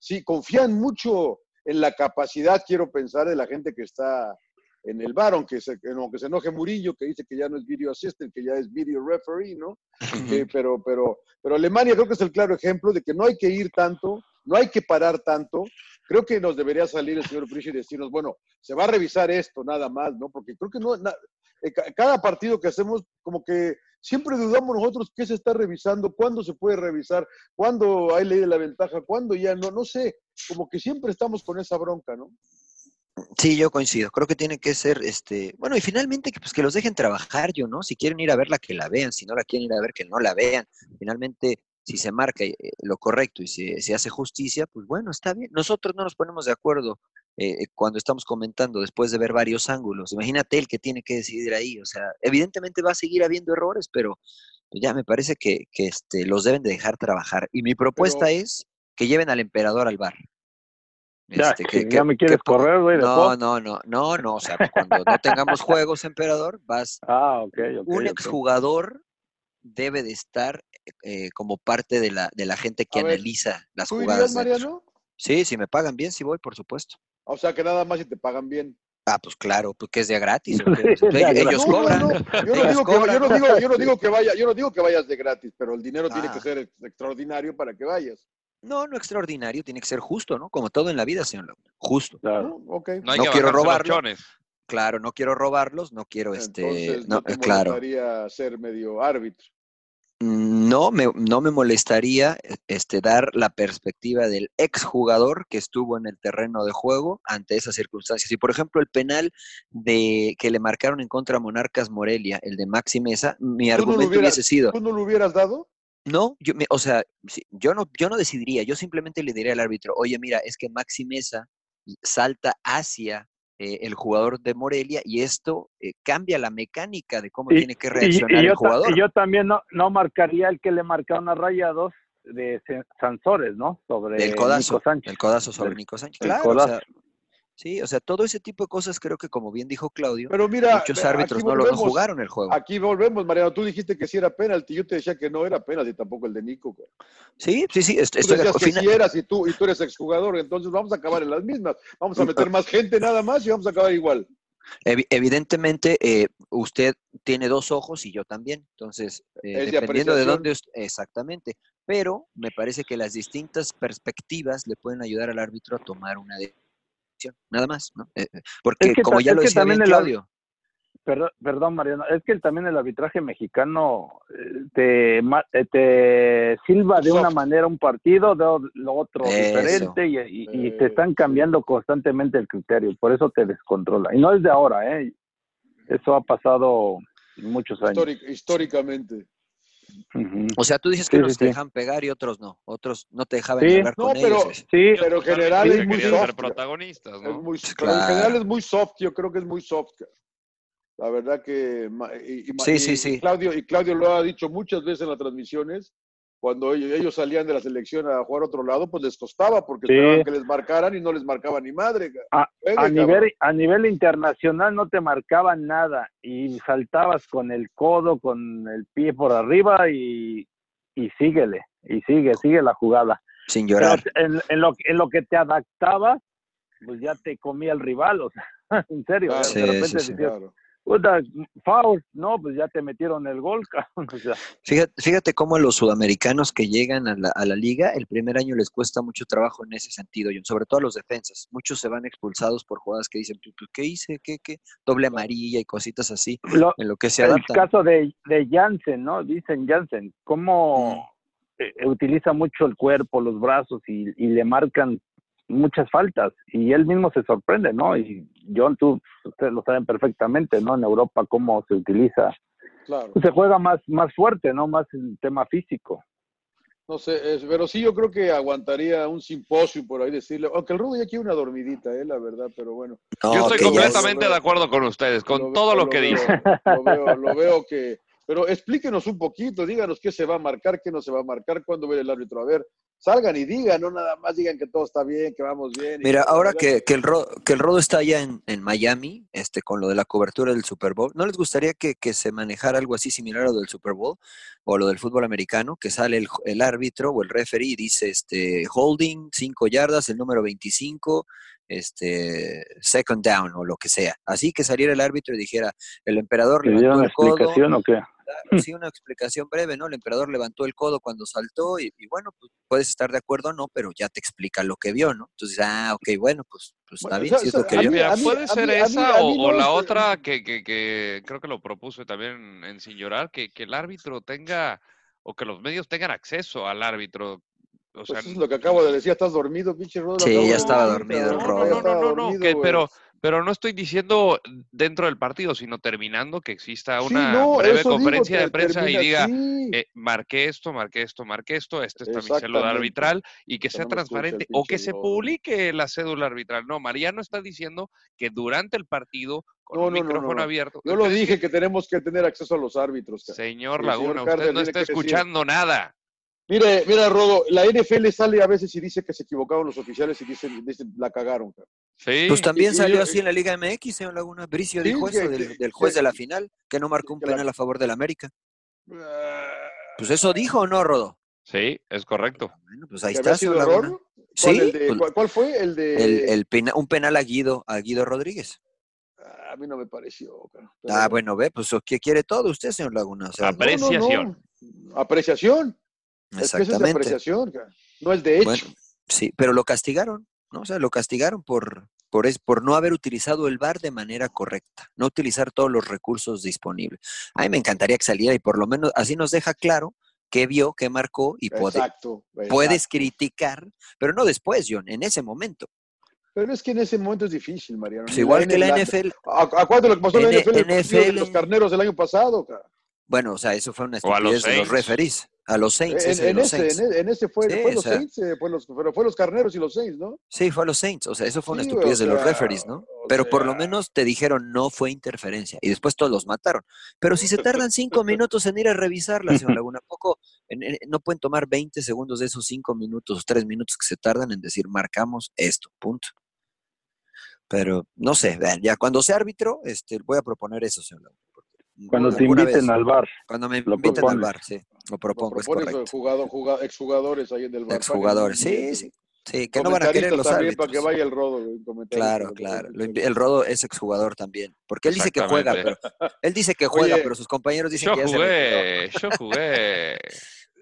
sí, confían mucho en la capacidad, quiero pensar, de la gente que está en el bar, aunque se, aunque se enoje Murillo, que dice que ya no es video assistant, que ya es video referee, ¿no? Eh, pero, pero, pero Alemania creo que es el claro ejemplo de que no hay que ir tanto, no hay que parar tanto. Creo que nos debería salir el señor Frisch y decirnos, bueno, se va a revisar esto nada más, ¿no? Porque creo que no, eh, cada partido que hacemos, como que siempre dudamos nosotros qué se está revisando, cuándo se puede revisar, cuándo hay ley de la ventaja, cuándo ya no, no sé, como que siempre estamos con esa bronca, ¿no? Sí, yo coincido. Creo que tiene que ser, este, bueno, y finalmente que, pues, que los dejen trabajar, yo, ¿no? Si quieren ir a verla, que la vean. Si no la quieren ir a ver, que no la vean. Finalmente, si se marca eh, lo correcto y se, se hace justicia, pues bueno, está bien. Nosotros no nos ponemos de acuerdo eh, cuando estamos comentando después de ver varios ángulos. Imagínate el que tiene que decidir ahí. O sea, evidentemente va a seguir habiendo errores, pero ya me parece que, que este, los deben de dejar trabajar. Y mi propuesta pero... es que lleven al emperador al bar. Ya, este, que, ya me quieres correr, güey. No, no, no, no, no. O sea, cuando no tengamos juegos, emperador, vas. Ah, ok, ok. Un okay. exjugador debe de estar eh, como parte de la, de la gente que A ver, analiza las ¿Tú jugadas. irías, Mariano? Sí, si me pagan bien, sí voy, por supuesto. O sea, que nada más si te pagan bien. Ah, pues claro, porque es de gratis. ¿o qué? ellos cobran. Yo no, digo que, cobran. yo, no digo, yo no digo que vaya, yo no digo que vayas de gratis, pero el dinero tiene que ser ex- extraordinario para que vayas. No, no extraordinario, tiene que ser justo, ¿no? Como todo en la vida, señor Laguna. Justo. ¿no? Ok. No hay No que quiero bajarse los robarlo. chones. Claro, no quiero robarlos, no quiero este. Entonces, no, no te claro. molestaría ser medio árbitro. Mm, no me, no me molestaría este, dar la perspectiva del exjugador que estuvo en el terreno de juego ante esas circunstancias. Y por ejemplo, el penal de que le marcaron en contra a Monarcas Morelia, el de Maxi Mesa, mi argumento hubiese sido. ¿Tú no lo hubieras dado? No, yo, o sea, yo no, yo no decidiría, yo simplemente le diría al árbitro, oye, mira, es que Maxi Mesa salta hacia eh, el jugador de Morelia y esto eh, cambia la mecánica de cómo tiene que reaccionar el jugador. Y yo también no, no marcaría el que le marcaron a Rayados de Sansores, ¿no? Sobre el codazo, Nico Sánchez. El codazo sobre Nico Sánchez. Claro, o sea, Sí, o sea, todo ese tipo de cosas creo que, como bien dijo Claudio, Pero mira, muchos árbitros no, lo, jugaron el juego. Aquí volvemos, Mariano. Tú dijiste que sí era penalti. Yo te decía que no era penalti tampoco el de Nico. Sí, sí, sí. Estoy, tú decías que sí eras y tú, y tú eres exjugador. Entonces vamos a acabar en las mismas. Vamos a meter más gente nada más y vamos a acabar igual. Evidentemente, eh, usted tiene dos ojos y yo también. Entonces, eh, dependiendo de, dónde. Exactamente. Pero me parece que las distintas perspectivas le pueden ayudar al árbitro a tomar una decisión nada más, ¿no? Eh, eh, porque como ya lo decía bien Claudio. Perdón, perdón, Mariano, es que también el arbitraje mexicano eh, te, te silba de una manera un partido, de lo otro diferente y, te están cambiando constantemente el criterio, por eso te descontrola. Y no es de ahora, ¿eh? Eso ha pasado muchos años. históricamente. O sea, tú dices que unos te dejan pegar y otros no. Otros no te dejaban hablar con pero, ellos. Sí, pero en general es muy soft. protagonistas, ¿no? muy, En general es muy soft, yo creo que es muy soft. La verdad que y, sí, sí, sí. Claudio, y Claudio lo ha dicho muchas veces en las transmisiones, cuando ellos, salían de la selección a jugar a otro lado, pues les costaba porque esperaban que les marcaran y no les marcaba ni madre. A, nivel, a nivel internacional no te marcaban nada y saltabas con el codo, con el pie por arriba y, y síguele, y sigue, sigue la jugada. Sin llorar. en, en, lo, en lo que te adaptabas, pues ya te comía el rival, o sea, en serio. de repente sí, foul, no, pues ya te metieron el gol, fíjate, fíjate cómo a los sudamericanos que llegan a la, a la, liga, el primer año les cuesta mucho trabajo en ese sentido, sobre todo a los defensas. Muchos se van expulsados por jugadas que dicen, ¿qué hice? ¿Qué, qué? Doble amarilla y cositas así, en lo que se adaptan. El caso de, de Jansen, ¿no? Dicen Jansen, cómo mm. eh, utiliza mucho el cuerpo, los brazos y, y le marcan muchas faltas y él mismo se sorprende, ¿no? Y John, tú, ustedes lo saben perfectamente, ¿no? En Europa cómo se utiliza. Claro. se juega más, más fuerte, ¿no? Más el tema físico. No sé, pero sí yo creo que aguantaría un simposio por ahí decirle, aunque el Rudo ya quiere una dormidita, eh, la verdad, pero bueno. yo estoy completamente de acuerdo con ustedes, con todo lo, que dice. Lo veo, lo veo que, pero explíquenos un poquito, díganos qué se va a marcar, qué no se va a marcar, cuándo ve el árbitro. A ver, salgan y digan, no nada más digan que todo está bien, que vamos bien. Mira, ahora que, que, el rodo, que el rodo está allá en, en, Miami, este, con lo de la cobertura del Super Bowl, ¿no les gustaría que, que, se manejara algo así similar a lo del Super Bowl o lo del fútbol americano? Que sale el, el árbitro o el referee y dice, este, holding, cinco yardas, el número 25, este, second down o lo que sea. Así que saliera el árbitro y dijera, el emperador levantó el codo. o qué? sí, una explicación breve, ¿no? El emperador levantó el codo cuando saltó y, bueno, pues puedes estar de acuerdo o no, pero ya te explica lo que vio, ¿no? Entonces, ah, ok, bueno, pues, pues está bien, si es lo que vio. puede ser esa o, la otra que, que, que, creo que lo propuse también en Sin Llorar, que, que el árbitro tenga o que los medios tengan acceso al árbitro, o pues es lo que acabo de decir, estás dormido, pinche Rodo. Sí, ya estaba dormido el Rodo. No, no, no, no, pero, pero no estoy diciendo dentro del partido, sino terminando que exista una breve conferencia de prensa y diga, eh, marqué esto, marqué esto, marqué esto, este está mi cédula arbitral y que sea transparente o que se publique la cédula arbitral. No, Mariano está diciendo que durante el partido con el micrófono abierto. Yo lo dije que tenemos que tener acceso a los árbitros. Señor Laguna, usted no está escuchando nada. Mire, mira, Rodo, la NFL sale a veces y dice que se equivocaron los oficiales y dicen, dicen la cagaron. Sí. Pues también salió así en la Liga MX, señor Laguna. Bricio dijo eso del, juez de la final, que no marcó un penal a favor del América. Pues eso dijo o no, Rodo. Sí, es correcto. Bueno, pues ahí está, señor Laguna. ¿Cuál, sí, pues ¿cuál, fue? El de. El, un penal a Guido, a Guido Rodríguez. A mí no me pareció. ah, bueno, ve, pues ¿qué quiere todo usted, señor Laguna? Apreciación. Apreciación. Exactamente. Es, de apreciación, no es de hecho. sí, pero lo castigaron, ¿no? O sea, lo castigaron por, por, es, por no haber utilizado el VAR de manera correcta, no utilizar todos los recursos disponibles. A mí me encantaría que saliera y por lo menos así nos deja claro qué vio, qué marcó y puede, Exacto, puedes criticar, pero no después, John, en ese momento. Pero es que en ese momento es difícil, Mariano. Pues igual que la NFL. ¿A, a cuánto lo que pasó en la NFL, NFL. los carneros el año pasado? cara? Bueno, o sea, eso fue una O estupidez de los referees. A los Saints, En, ese de en los ese, Saints. en, e- en ese fue, Sí, fue los o sea. Saints, eh, fue los, pero fue los carneros y los Saints, ¿no? Sí, fue a los Saints. O sea, eso fue una Sí, estupidez o de los referees, ¿no? o Pero por lo menos te dijeron no fue interferencia. Y después todos los mataron. Pero si se tardan cinco minutos en ir a revisarla, señor Laguna, poco, en- en- no pueden tomar 20 segundos de esos cinco minutos, tres minutos que se tardan en decir marcamos esto, punto. Pero no sé, vean, ya cuando sea árbitro, este, voy a proponer eso, señor Laguna. Cuando te inviten vez- al bar. Cuando me lo inviten al propones. bar, sí, lo propongo, es Propones correcto. jugador, jugador, exjugadores ahí en el bar. Exjugadores, sí, sí. Sí, que no van a querer los árbitros. para que vaya el rodo, Claro, claro. Lo el Rodo es exjugador también. Porque él dice que juega, pero él dice que juega, Oye, pero sus compañeros dicen Yo que ya se jugué, yo jugué.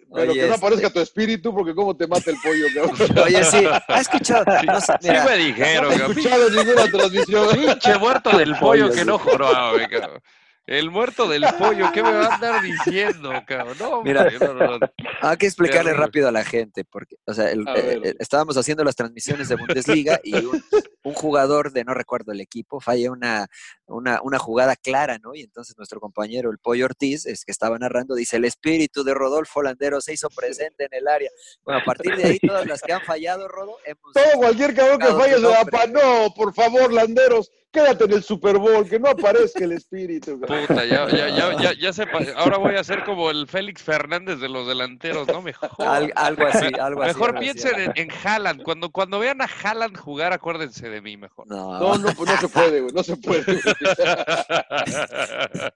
Pero Oye, que no este- aparezca tu espíritu, porque cómo te mata el pollo, cabrón. Oye, sí, ha escuchado. No Sí mira, me dijeron, No he escuchado ninguna transmisión. Pinche muerto del pollo que no cabrón. El muerto del pollo, ¿qué me va a andar diciendo, cabrón? No, Mira. hombre, no, no, no. hay que explicarle rápido a la gente, porque, o sea, el- eh, eh, estábamos haciendo las transmisiones de Bundesliga y un, un jugador de no recuerdo el equipo falla una, una, una jugada clara, ¿no? Y entonces nuestro compañero, el Pollo Ortiz, es que estaba narrando, dice, el espíritu de Rodolfo Landero se hizo presente en el área. Bueno, a partir de ahí, todas las que han fallado, Rodo, hemos... Todo cualquier cabrón que falle se pa- No, por favor, Landeros, quédate en el Super Bowl, que no aparezca el espíritu. cabrón. Puta, ya, ya, ya, ya, ya se Ahora voy a ser como el Félix Fernández de los delanteros, no mejor. Al- algo así, algo así. Mejor piensen en, en Haaland. Cuando, cuando vean a Haaland jugar, acuérdense de mí mejor. No, No, no, pues no se puede, güey, no se puede. güey.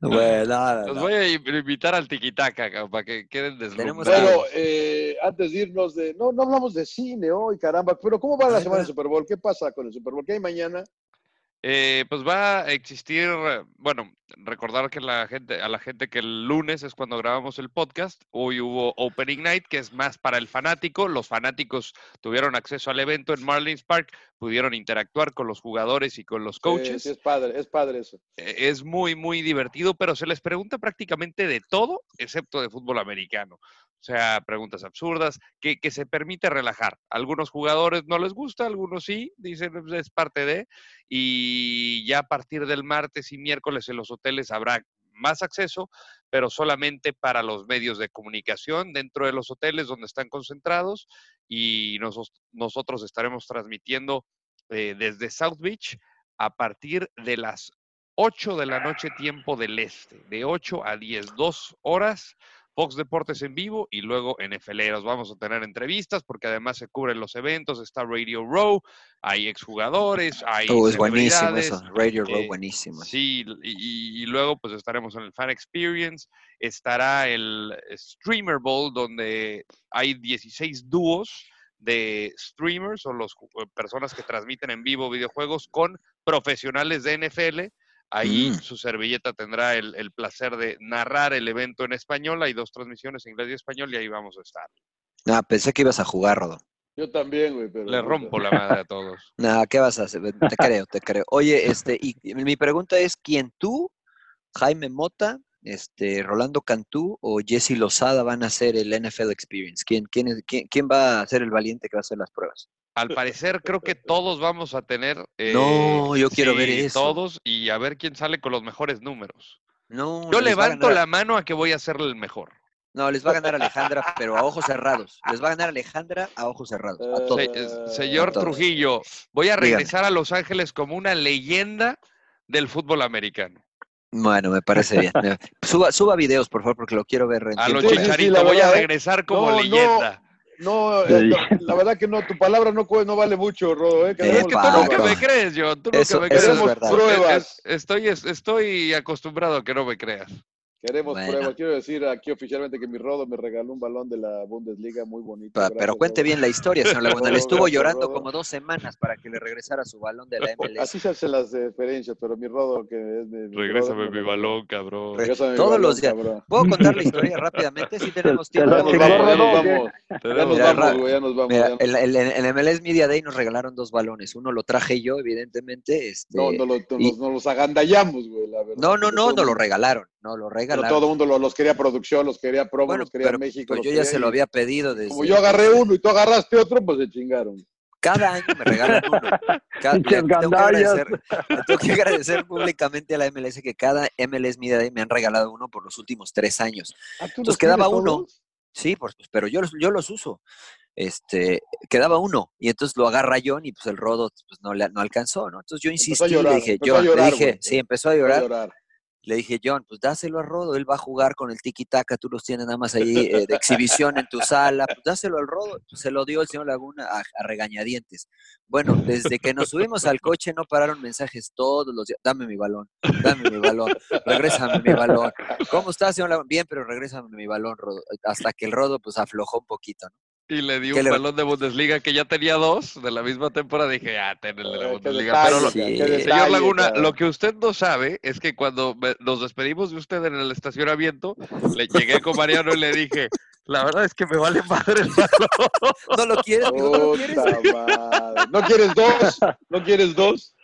bueno, no, no, Los no. voy a invitar al tiquitaca para que queden deslumbrados. Bueno, eh, antes de irnos de. No, no hablamos de cine hoy, caramba. Pero ¿cómo va la semana del. Super Bowl? ¿Qué pasa con el Super Bowl? ¿Qué hay mañana? Eh, pues va a existir, bueno, recordar que la gente, a la gente que el lunes es cuando grabamos el podcast, hoy hubo Opening Night, que es más para el fanático, los fanáticos tuvieron acceso al evento en Marlins Park, pudieron interactuar con los jugadores y con los coaches. sí, es padre, es padre eso. Eh, Es muy, muy divertido, pero se les pregunta prácticamente de todo, excepto de fútbol americano. O sea, preguntas absurdas, que, que se permite relajar. Algunos jugadores no les gusta, algunos sí, dicen "Pues, es parte de. Y ya a partir del martes y miércoles en los hoteles habrá más acceso, pero solamente para los medios de comunicación dentro de los hoteles donde están concentrados. Y nosotros estaremos transmitiendo eh, desde South Beach a partir de las 8 de la noche tiempo del este, de 8 a 10, dos horas, Fox Deportes en vivo y luego NFLeros. Vamos a tener entrevistas porque además se cubren los eventos, está Radio Row, hay exjugadores, hay Oh, es buenísimo eso. Radio Row, eh, buenísimo. Sí, y, y luego pues estaremos en el Fan Experience, estará el Streamer Bowl donde hay 16 dúos de streamers o los ju- eh, personas que transmiten en vivo videojuegos con profesionales de NFL. Ahí Mm. su servilleta tendrá el, el placer de narrar el evento en español. Hay dos transmisiones, inglés y español, y ahí vamos a estar. Ah, pensé que ibas a jugar, Rodo. Yo también, güey, pero. Le rompo la madre a todos. Nada, ¿qué vas a hacer? Te creo, te creo. Oye, este, y y mi pregunta es, ¿quién tú, Jaime Mota, este, Rolando Cantú o Jesse Lozada van a hacer el NFL Experience? ¿Quién, quién, es- quién, quién va a ser el valiente que va a hacer las pruebas? Al parecer, creo que todos vamos a tener. No, yo quiero ver eso. Todos y a ver quién sale con los mejores números. No, Yo levanto la mano a que voy a ser el mejor. No, les va a ganar Alejandra, pero a ojos cerrados. Les va a ganar Alejandra a ojos cerrados. A todos. Se- eh, señor A todos. Trujillo, voy a Dígame. regresar a Los Ángeles como una leyenda del fútbol americano. Bueno, me parece bien. Suba, suba videos, por favor, porque lo quiero ver en A lo tiempo real. Chicharito la voy a verdad, ¿eh? regresar como no, leyenda. No, Sí. eh, no, la verdad que no, tu palabra no, no vale mucho, Rodo. ¿eh? Es que tú nunca me crees, John. Tú nunca Eso- me eso es crees. Verdad. pruebas. Es- Estoy, es- estoy acostumbrado a que no me creas. Queremos Bueno. pruebas. Quiero decir aquí oficialmente que mi Rodo me regaló un balón de la Bundesliga muy bonito. Pa- Gracias, pero cuente Rodo. bien la historia, señor Laguna. Le estuvo llorando Rodo. como dos semanas para que le regresara su balón de la MLS. Así se hacen las diferencias, pero mi Rodo que es mi, mi Regrésame Rodo, mi balón, cabrón. Regrésame mi Todos balón, los días. cabrón. ¿Puedo contar la historia rápidamente? Si tenemos Te tiempo. Ya nos vamos, ya nos vamos. Ya nos vamos, ya. el, MLS Media Day nos regalaron dos balones. Uno lo traje yo, evidentemente. Este, No, no, lo- y- nos, nos los agandallamos, güey, la verdad. no, no, no, Todo nos lo regalaron. no, lo Pero todo el mundo los quería producción, los quería promo, Bueno, los quería pero México. pues los yo ya se lo había pedido desde... Como yo agarré uno y tú agarraste otro, pues se chingaron. Cada año me regalan uno. Cada, tengo, que agradecer, le tengo que agradecer públicamente a la MLS que cada MLS Media Day me han regalado uno por los últimos tres años. Ah, ¿tú Entonces quedaba uno. todos? Sí, pues, pero yo, los- yo los uso. Este, quedaba uno y entonces lo agarra John y pues el rodo pues, no, le, no alcanzó, ¿no? Entonces yo insistí, llorar, le dije, llorar, le dije, sí, empezó a Empezó a llorar. Le dije, John, pues dáselo a Rodo, él va a jugar con el tiki-taka, tú los tienes nada más ahí eh, de exhibición en tu sala, pues dáselo al Rodo. Pues, se lo dio el señor Laguna a, a regañadientes. Bueno, desde que nos subimos al coche no pararon mensajes todos los días, dame mi balón, dame mi balón, regrésame mi balón. ¿Cómo estás, señor Laguna? Bien, pero regrésame mi balón, Rodo. Hasta que el Rodo pues aflojó un poquito, ¿no? Y le di ¿Qué un le- balón de Bundesliga que ya tenía dos de la misma temporada. Dije, ah, ten el de la qué Bundesliga. detalle, Pero lo- Sí. qué Señor Laguna, lo que usted no sabe es que cuando me- nos despedimos de usted en el estacionamiento, le llegué con Mariano y le dije, la verdad es que me vale madre el balón. ¿No lo quieres? Digo, ¿No lo quieres? Madre. ¿No quieres dos? ¿No quieres dos?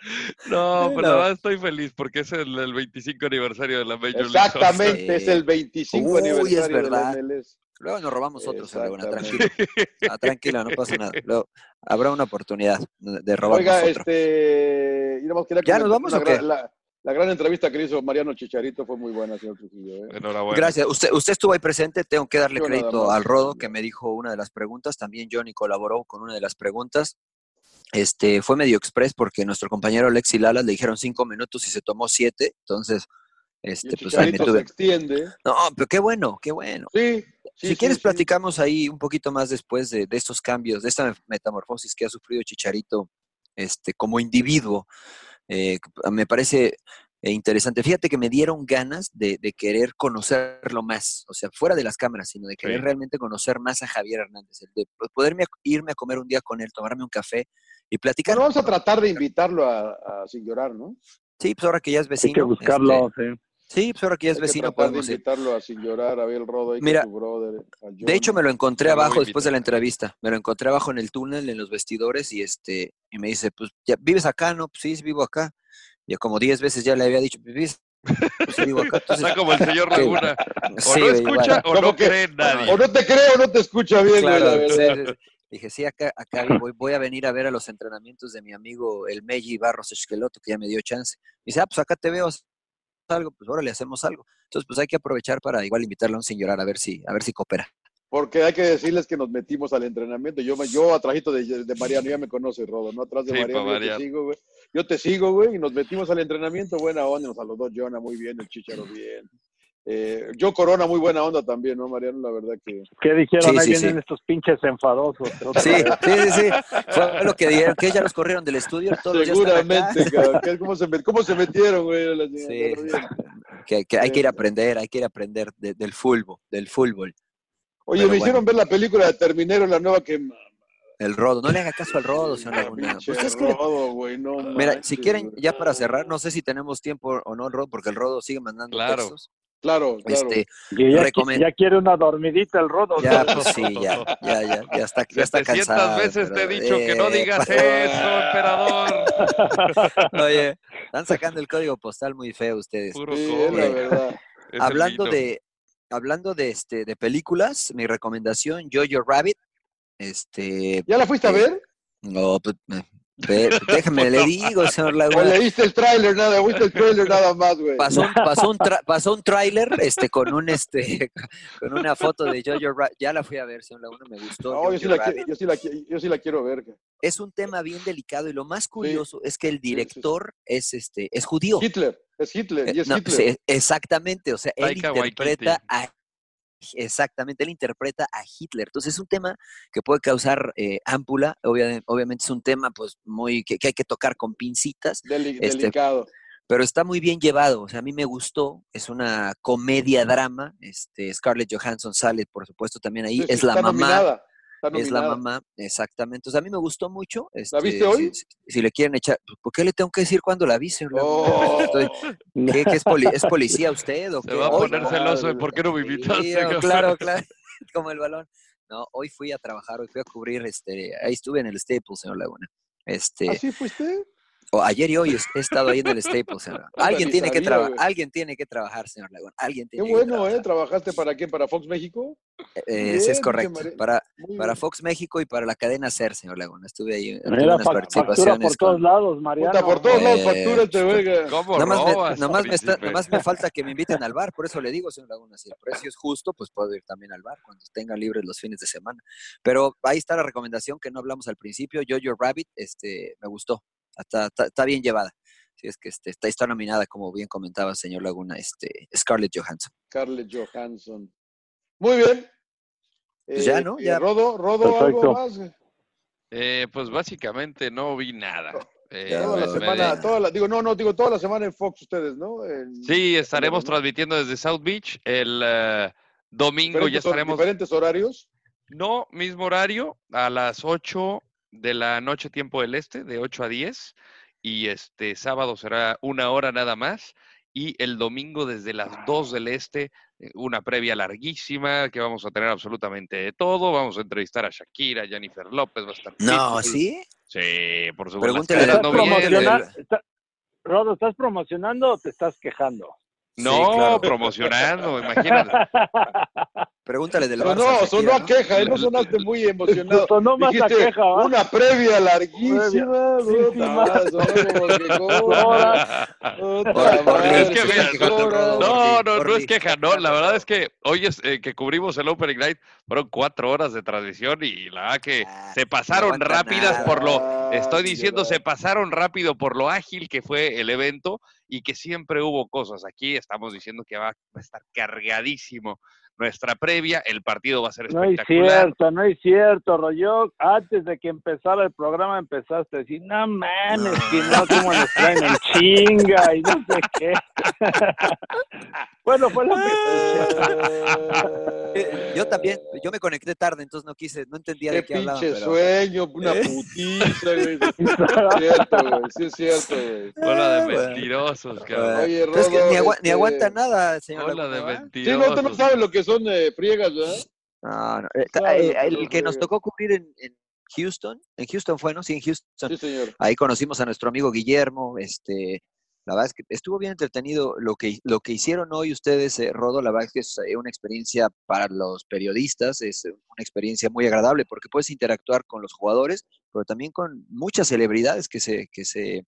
No, pues la No. verdad estoy feliz porque es el, el 25 aniversario de la Major League. Exactamente, Sí. es el 25 Uy, es wijaniversario de verdad. la MLS. Luego nos robamos otro, señor Laguna, tranquilo. Ah, tranquila, no pasa nada. Luego, habrá una oportunidad de robarnos Oiga, otro. este. ¿Ya nos vamos o qué? gran- La, la gran entrevista que le hizo Mariano Chicharito fue muy buena, señor Trujillo. ¿eh? Enhorabuena. Gracias. Usted, usted estuvo ahí presente. Tengo que darle Yo crédito al Rodo que me dijo una de las preguntas. También Johnny colaboró con una de las preguntas. Este fue medio express porque nuestro compañero Alexi Lalas le dijeron cinco minutos y se tomó siete. Entonces, Y este, el pues ahí me Chicharito se tuve. extiende. No, pero qué bueno, qué bueno. Sí. Sí, si sí, quieres, sí. platicamos ahí un poquito más después de, de estos cambios, de esta metamorfosis que ha sufrido Chicharito este, como individuo. Eh, me parece eh, interesante. Fíjate que me dieron ganas de, de querer conocerlo más, o sea, fuera de las cámaras, sino de querer Sí. realmente conocer más a Javier Hernández, el de po- poderme irme a comer un día con él, tomarme un café y platicar. Bueno, vamos a tratar de invitarlo a, a Sin Llorar, ¿no? Sí, pues ahora que ya es vecino. Hay que buscarlo, este, sí. Sí, pues ahora que ya es Hay que vecino de podemos ir. invitarlo a Sin Llorar, a Abel Rodo, Mira, su brother. a De hecho, me lo encontré abajo después de la entrevista. Me lo encontré abajo en el túnel, en los vestidores, y este, y me dice, pues, ¿ya vives acá? No, pues sí, sí, vivo acá. Y como 10 veces ya le había dicho, pues vives, pues sí, vivo acá. Entonces, Está como el señor Laguna. O sí, no escucha igual. o no ¿Cómo que- cree nadie. O no te creo o no te escucha bien, Claro, sí, sí. Dije, sí, acá, acá voy, voy a venir a ver a los entrenamientos de mi amigo el Meji Barros Esqueloto, que ya me dio chance. Y dice, ah, pues acá te veo, algo, pues ahora le hacemos algo. Entonces, pues hay que aprovechar para igual invitarlo a un sin llorar a ver si, a ver si coopera. Porque hay que decirles que nos metimos al entrenamiento. Yo, me- yo atrajito de, de Mariano, ya me conoce, Rodo, ¿no? Atrás de Sí, Mariano, yo te sigo, güey. Yo te sigo, güey, y nos metimos al entrenamiento. Buena onda, nos saludó Jonah muy bien, el Chicharo bien. Eh, yo Corona, muy buena onda también, ¿no, Mariano? La verdad que... ¿Qué dijeron? Sí, Ahí sí, vienen sí. estos pinches enfadosos. Sí, sí, sí, sí. Fue lo que dijeron, que ya los corrieron del estudio, todos. Seguramente, cabrón. ¿Qué- ¿Cómo se, met- ¿Cómo se metieron, güey? La Sí, que, que hay que ir a Bien. aprender, hay que ir a aprender de- del fútbol, del fútbol. Oye, Pero me bueno. hicieron ver la película de Terminero, la nueva que... El rodo, no le haga caso al rodo, señor Laguna. Pues es que, Rodo, güey, no mira, manches, si quieren, ya para cerrar, no sé si tenemos tiempo o no, el rodo, porque el rodo sigue mandando Claro. textos. Claro, claro. Este, ya, ya quiere una dormidita el rodo. ya, pues sí, ya, ya, ya, ya está, ya está 700 cansado. veces te he pero, dicho que no eh, digas eso, emperador. Oye, están sacando el código postal muy feo ustedes. Puro Sí, la verdad. Hablando de hablando de este de películas, mi recomendación Jojo Rabbit. Este, ¿Ya la fuiste a eh, ver? no, me- ve- déjeme le digo, señor ¿O Laguna. leíste el tráiler nada? ¿Viste el tráiler nada más, güey? Pasó un, pasó un, tra- pasó un tráiler este, con un este con una foto de Jojo Rabbit. Ya la fui a ver, señor Laguna, me gustó. No, yo sí, la, yo, sí la, yo sí la quiero ver. güey. Es un tema bien delicado y lo más curioso es que el director es este es judío. Hitler, es Hitler, y es Eh, No, Hitler. exactamente, o sea, él Taika interpreta Waititi. a exactamente, él interpreta a Hitler. Entonces es un tema que puede causar eh, ámpula, obvia- obviamente es un tema pues muy que, que hay que tocar con pincitas, Deli- este, delicado. pero está muy bien llevado, o sea, a mí me gustó, es una comedia drama, este Scarlett Johansson sale, por supuesto, también ahí, Sí, es la mamá, nominada, es la mamá, exactamente. O sea, a mí me gustó mucho. ¿La viste este, hoy? Si, si- si le quieren echar, ¿por qué le tengo que decir cuándo la Laguna? Oh. Estoy- ¿Qué, qué es, poli- es policía usted o Se qué? va a poner celoso de por qué no me invitaste. Cabrón. claro, claro, como el balón. No, hoy fui a trabajar, hoy fui a cubrir, este, ahí estuve en el Staples, señor Laguna. Este, ¿Así fuiste? O ayer y hoy he estado ahí en el Staples. Señor. Alguien, tiene que trabajar, alguien tiene que trabajar, señor Laguna. Alguien tiene Qué bueno, ¿eh? ¿Trabajaste para qué? ¿Para Fox México? Eh, sí, es correcto. Para, para Fox México y para la cadena SER, señor Laguna. Estuve ahí en unas participaciones. por todos lados, Mariano. Puta, por todos lados, factura te venga. Nomás, me, me, está, nomás me falta que me inviten al bar, por eso le digo, señor Laguna, si el precio es justo, pues puedo ir también al bar cuando tengan libres los fines de semana. Pero ahí está la recomendación que no hablamos al principio, Jojo Rabbit, este, me gustó, está, está bien llevada es que este, está, está nominada, como bien comentaba el señor Laguna, este, Scarlett Johansson. Scarlett Johansson. Muy bien. Pues ya, ¿no? Eh, ya. Rodo, Rodo, algo más. Eh, pues básicamente no vi nada. Eh, toda la semana, toda la, digo, no, no, digo toda la semana en Fox ustedes, ¿no? En, sí, estaremos transmitiendo desde South Beach el uh, domingo, ya estaremos. ¿Diferentes horarios? No, mismo horario, a las 8 de la noche, tiempo del este, de 8 a 10 y este sábado será una hora nada más y el domingo desde las 2 del este, eh, una previa larguísima que vamos a tener absolutamente de todo. Vamos a entrevistar a Shakira, Jennifer López, va a estar. No, ¿sí? Sí, por supuesto. Pregúntele, Rodo, ¿estás promocionando o te estás quejando? No, promocionando, imagínate. Pregúntale del Barça. No, sonó a queja, ¿eh? no sonaste muy emocionado. Sonó más a queja. Una previa larguísima. No, no, no es queja, no. La verdad es que hoy es eh, que cubrimos el Open Ignite, fueron cuatro horas de transmisión y la verdad que ah, se pasaron rápidas por lo, estoy diciendo, se pasaron rápido por lo ágil que fue el evento y que siempre hubo cosas. Aquí estamos diciendo que va a estar cargadísimo nuestra previa, el partido va a ser espectacular. No es cierto, no es cierto, Rollo. Antes de que empezara el programa empezaste a decir, no mames, que no, como nos traen en chinga y no sé qué. bueno, fue lo que... Eh, yo también, yo me conecté tarde, entonces no quise, no entendía de qué hablaban. Qué pinche sueño, una ¿Eh? putiza, güey. es cierto, güey, sí es cierto, güey. Hola de mentirosos, cabrón. Oye, Rodo, es que ni, ni, este aguanta nada, señor. Hola de mentirosos. Sí, no, tú no sabes lo que son eh, friegas, ¿verdad? No, no. Eh, eh, el que nos tocó cubrir en, en, Houston, en Houston fue, ¿no? Sí, en Houston. Sí, señor. Ahí conocimos a nuestro amigo Guillermo, este, la verdad es que estuvo bien entretenido lo que, lo que hicieron hoy ustedes, eh, Rodo. La verdad es que es una experiencia para los periodistas, es una experiencia muy agradable porque puedes interactuar con los jugadores, pero también con muchas celebridades que se, que se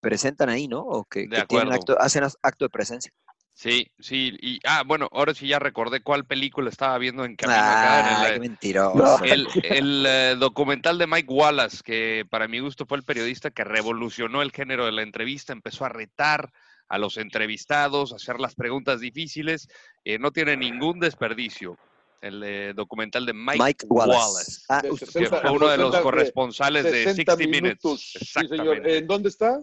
presentan ahí, ¿no? O que, que tienen acto, hacen acto de presencia. Sí, sí, y ah, bueno, ahora sí ya recordé cuál película estaba viendo en camino acá. En el, mentiroso. El, el eh, documental de Mike Wallace, que para mi gusto fue el periodista que revolucionó el género de la entrevista, empezó a retar a los entrevistados, a hacer las preguntas difíciles, eh, no tiene ningún desperdicio. El eh, documental de Mike, Wallace, ah, que fue uno de los corresponsales de 60 Minutes. Exactamente. ¿En dónde está?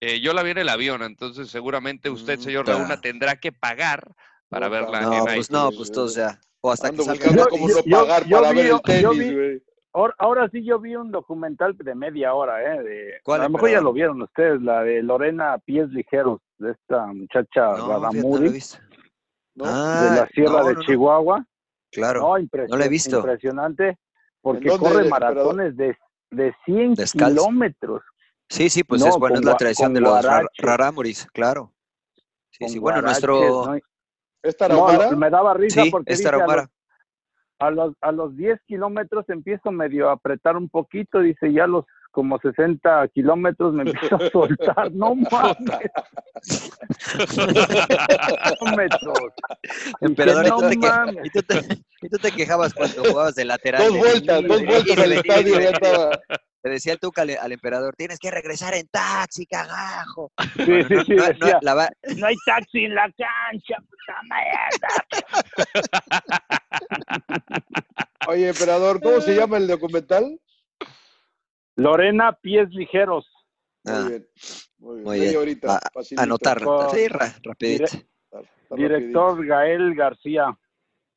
Eh, yo la vi en el avión, entonces seguramente usted, mm, señor Laguna, tendrá que pagar para verla no, pues no, pues todo, o sea, o hasta Ando que salga. cómo no pagar para ver el tenis, güey. Ahora, ahora, sí yo vi un documental de media hora, ¿eh? De, ¿Cuál, a lo mejor ya lo vieron ustedes, la de Lorena Pies Ligeros, de esta muchacha no, Radamuri, no ah, de la Sierra de Chihuahua. Claro, no, no la he visto. Impresionante, porque corre maratones de, de 100 kilómetros. Sí, sí, pues es bueno, es la tradición de los rarámuris, claro. Sí, sí, bueno, nuestro... ¿Es Tarahumara? me daba risa sí, porque es Tarahumara. A los, a los 10 kilómetros empiezo medio a apretar un poquito, dice, ya los como 60 kilómetros me empiezo a soltar, no mames. kilómetros. Emperador, no, ¿y, tú te ¿y, tú te, ¿y tú te quejabas cuando jugabas de lateral? Dos vueltas, dos vueltas al estadio ya estaba. Le decía el Tuca al, al, emperador, tienes que regresar en taxi, cagajo. Sí, sí, sí, no, decía, no, la... no, hay taxi en la cancha, puta mierda. Oye, emperador, ¿cómo se llama el documental? Lorena Pies Ligeros. Muy ah, bien. Muy bien. Muy bien. Ahorita, anotar, sí, ra, rapidito. Dire, director Gael García.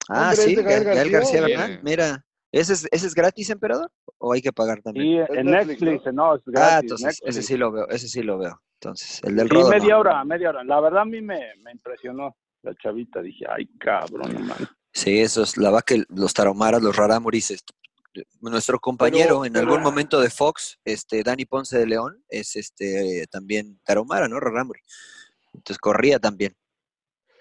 Ah, sí, Gael, Gael García, García ¿verdad? Mira. ¿Ese es, ¿Ese es gratis, emperador? ¿O hay que pagar también? Sí, en Netflix, no, es ah, gratis. Ah, entonces, ese sí lo veo, ese sí lo veo. Entonces, el del sí, rodo, media no. hora, media hora. La verdad a mí me, me impresionó la chavita. Dije, ay, cabrón, hermano. Sí, eso es la va que los tarahumaras, los rarámuris, nuestro compañero en algún momento de Fox, este Dani Ponce de León, es este también Taromara, ¿no? Raramuri. Entonces corría también.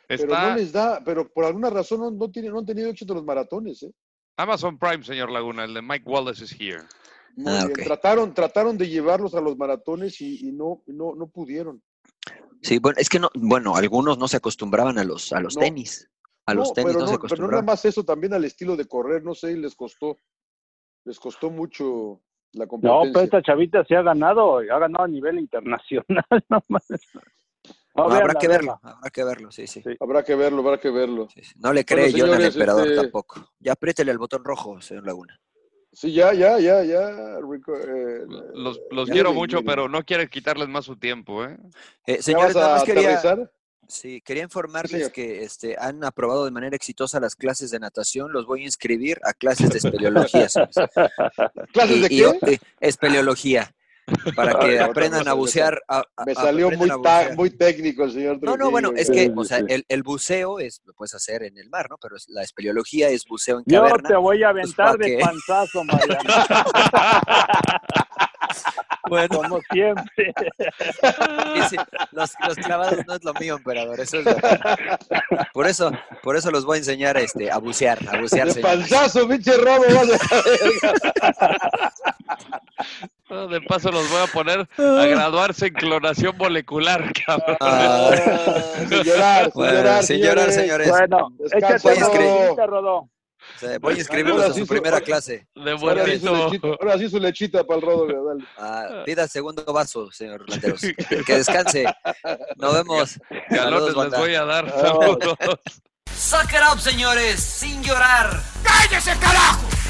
Pero no les da, pero por alguna razón no, no, tiene, no han tenido éxito los maratones, ¿eh? Amazon Prime, señor Laguna, el de Mike Wallace is here. Muy ah, bien. Trataron, trataron de llevarlos a los maratones y, y no, no, no pudieron. Sí, bueno, es que no, bueno, algunos no se acostumbraban a los, a los tenis. A los tenis no, se acostumbraban. Pero no nada más eso, también al estilo de correr, no sé, les costó, les costó mucho la competencia. No, pero esta chavita se ha ganado, ha ganado a nivel internacional. No, habrá que verlo, habrá que verlo, sí, sí. Habrá que verlo, habrá que verlo. No le cree yo al emperador este tampoco. Ya apriétele el botón rojo, señor Laguna. Sí, ya, ya, ya, ya. Eh, los, los quiero mucho, pero no quiero quitarles más su tiempo, ¿eh? eh señores, nada más quería, sí, quería informarles que este, han aprobado de manera exitosa las clases de natación. Los voy a inscribir a clases de espeleología. ¿Clases de qué? espeleología para que aprendan a bucear. me salió muy, muy técnico el señor No, no, bueno, es que, o sea, el, el, buceo es, lo puedes hacer en el mar, ¿no? Pero la espeleología es buceo en caverna. Yo te voy a pues, aventar de panzazo, Mariano. bueno. Como siempre. los, los, clavados no es lo mío, emperador, eso es Por eso, por eso los voy a enseñar este, a bucear, a bucear. De panzazo, pinche robo, De paso los voy a poner a graduarse en clonación molecular, cabrón. Ah, sin llorar, sin llorar, sin llorar, señores. Bueno, échate Rodó. Voy a inscribirlos a su primera clase. De ahora, sí su lechita, ahora sí su lechita para el rodo, dale. Ah, pida el segundo vaso, señor Landeros. Que descanse. Nos vemos. Galones les voy a dar. Saludos. Suck it up, señores, sin llorar. ¡Cállese, carajo!